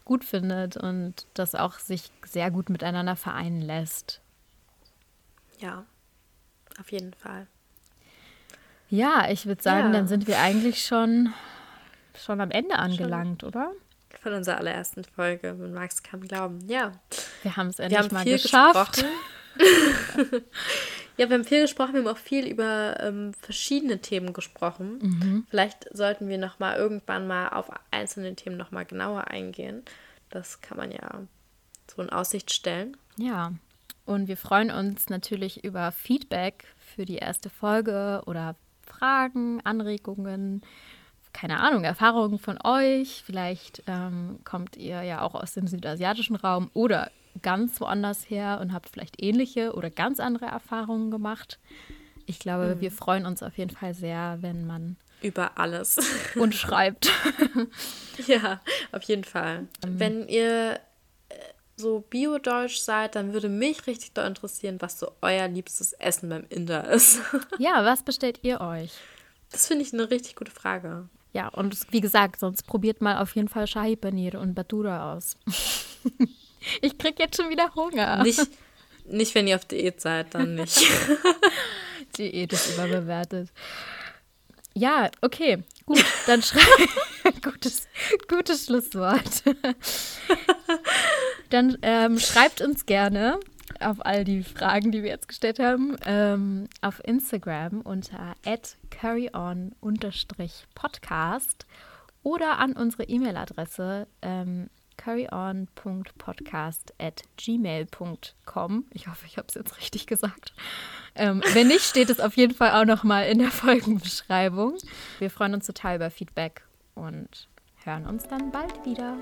gut findet und das auch sich sehr gut miteinander vereinen lässt. Ja, auf jeden Fall. Ja, ich würde sagen, ja. dann sind wir eigentlich schon, schon am Ende angelangt, schon. oder? Von unserer allerersten Folge, man mag es kaum glauben. Ja. Wir haben es endlich mal geschafft. ja, wir haben viel gesprochen, wir haben auch viel über ähm, verschiedene Themen gesprochen. Mhm. Vielleicht sollten wir noch mal irgendwann mal auf einzelne Themen noch mal genauer eingehen. Das kann man ja so in Aussicht stellen. Ja, und wir freuen uns natürlich über Feedback für die erste Folge oder Fragen, Anregungen, keine Ahnung, Erfahrungen von euch. Vielleicht ähm, kommt ihr ja auch aus dem südasiatischen Raum oder ganz woanders her und habt vielleicht ähnliche oder ganz andere Erfahrungen gemacht. Ich glaube, mhm. wir freuen uns auf jeden Fall sehr, wenn man über alles und schreibt. ja, auf jeden Fall. Ähm. Wenn ihr so Bio-Deutsch seid, dann würde mich richtig doll interessieren, was so euer liebstes Essen beim Inder ist. ja, was bestellt ihr euch? Das finde ich eine richtig gute Frage. Ja, und wie gesagt, sonst probiert mal auf jeden Fall Shahi Paneer und Batura aus. ich krieg jetzt schon wieder Hunger. Nicht, nicht wenn ihr auf Diät seid, dann nicht. Diät ist überbewertet. Ja, okay, gut, dann schreibe gutes, gutes Schlusswort. dann ähm, schreibt uns gerne auf all die Fragen, die wir jetzt gestellt haben, ähm, auf Instagram unter carryon-podcast oder an unsere E-Mail-Adresse ähm, curryon.podcast.gmail.com. Ich hoffe, ich habe es jetzt richtig gesagt. Ähm, wenn nicht, steht es auf jeden Fall auch nochmal in der Folgenbeschreibung. Wir freuen uns total über Feedback und hören uns dann bald wieder.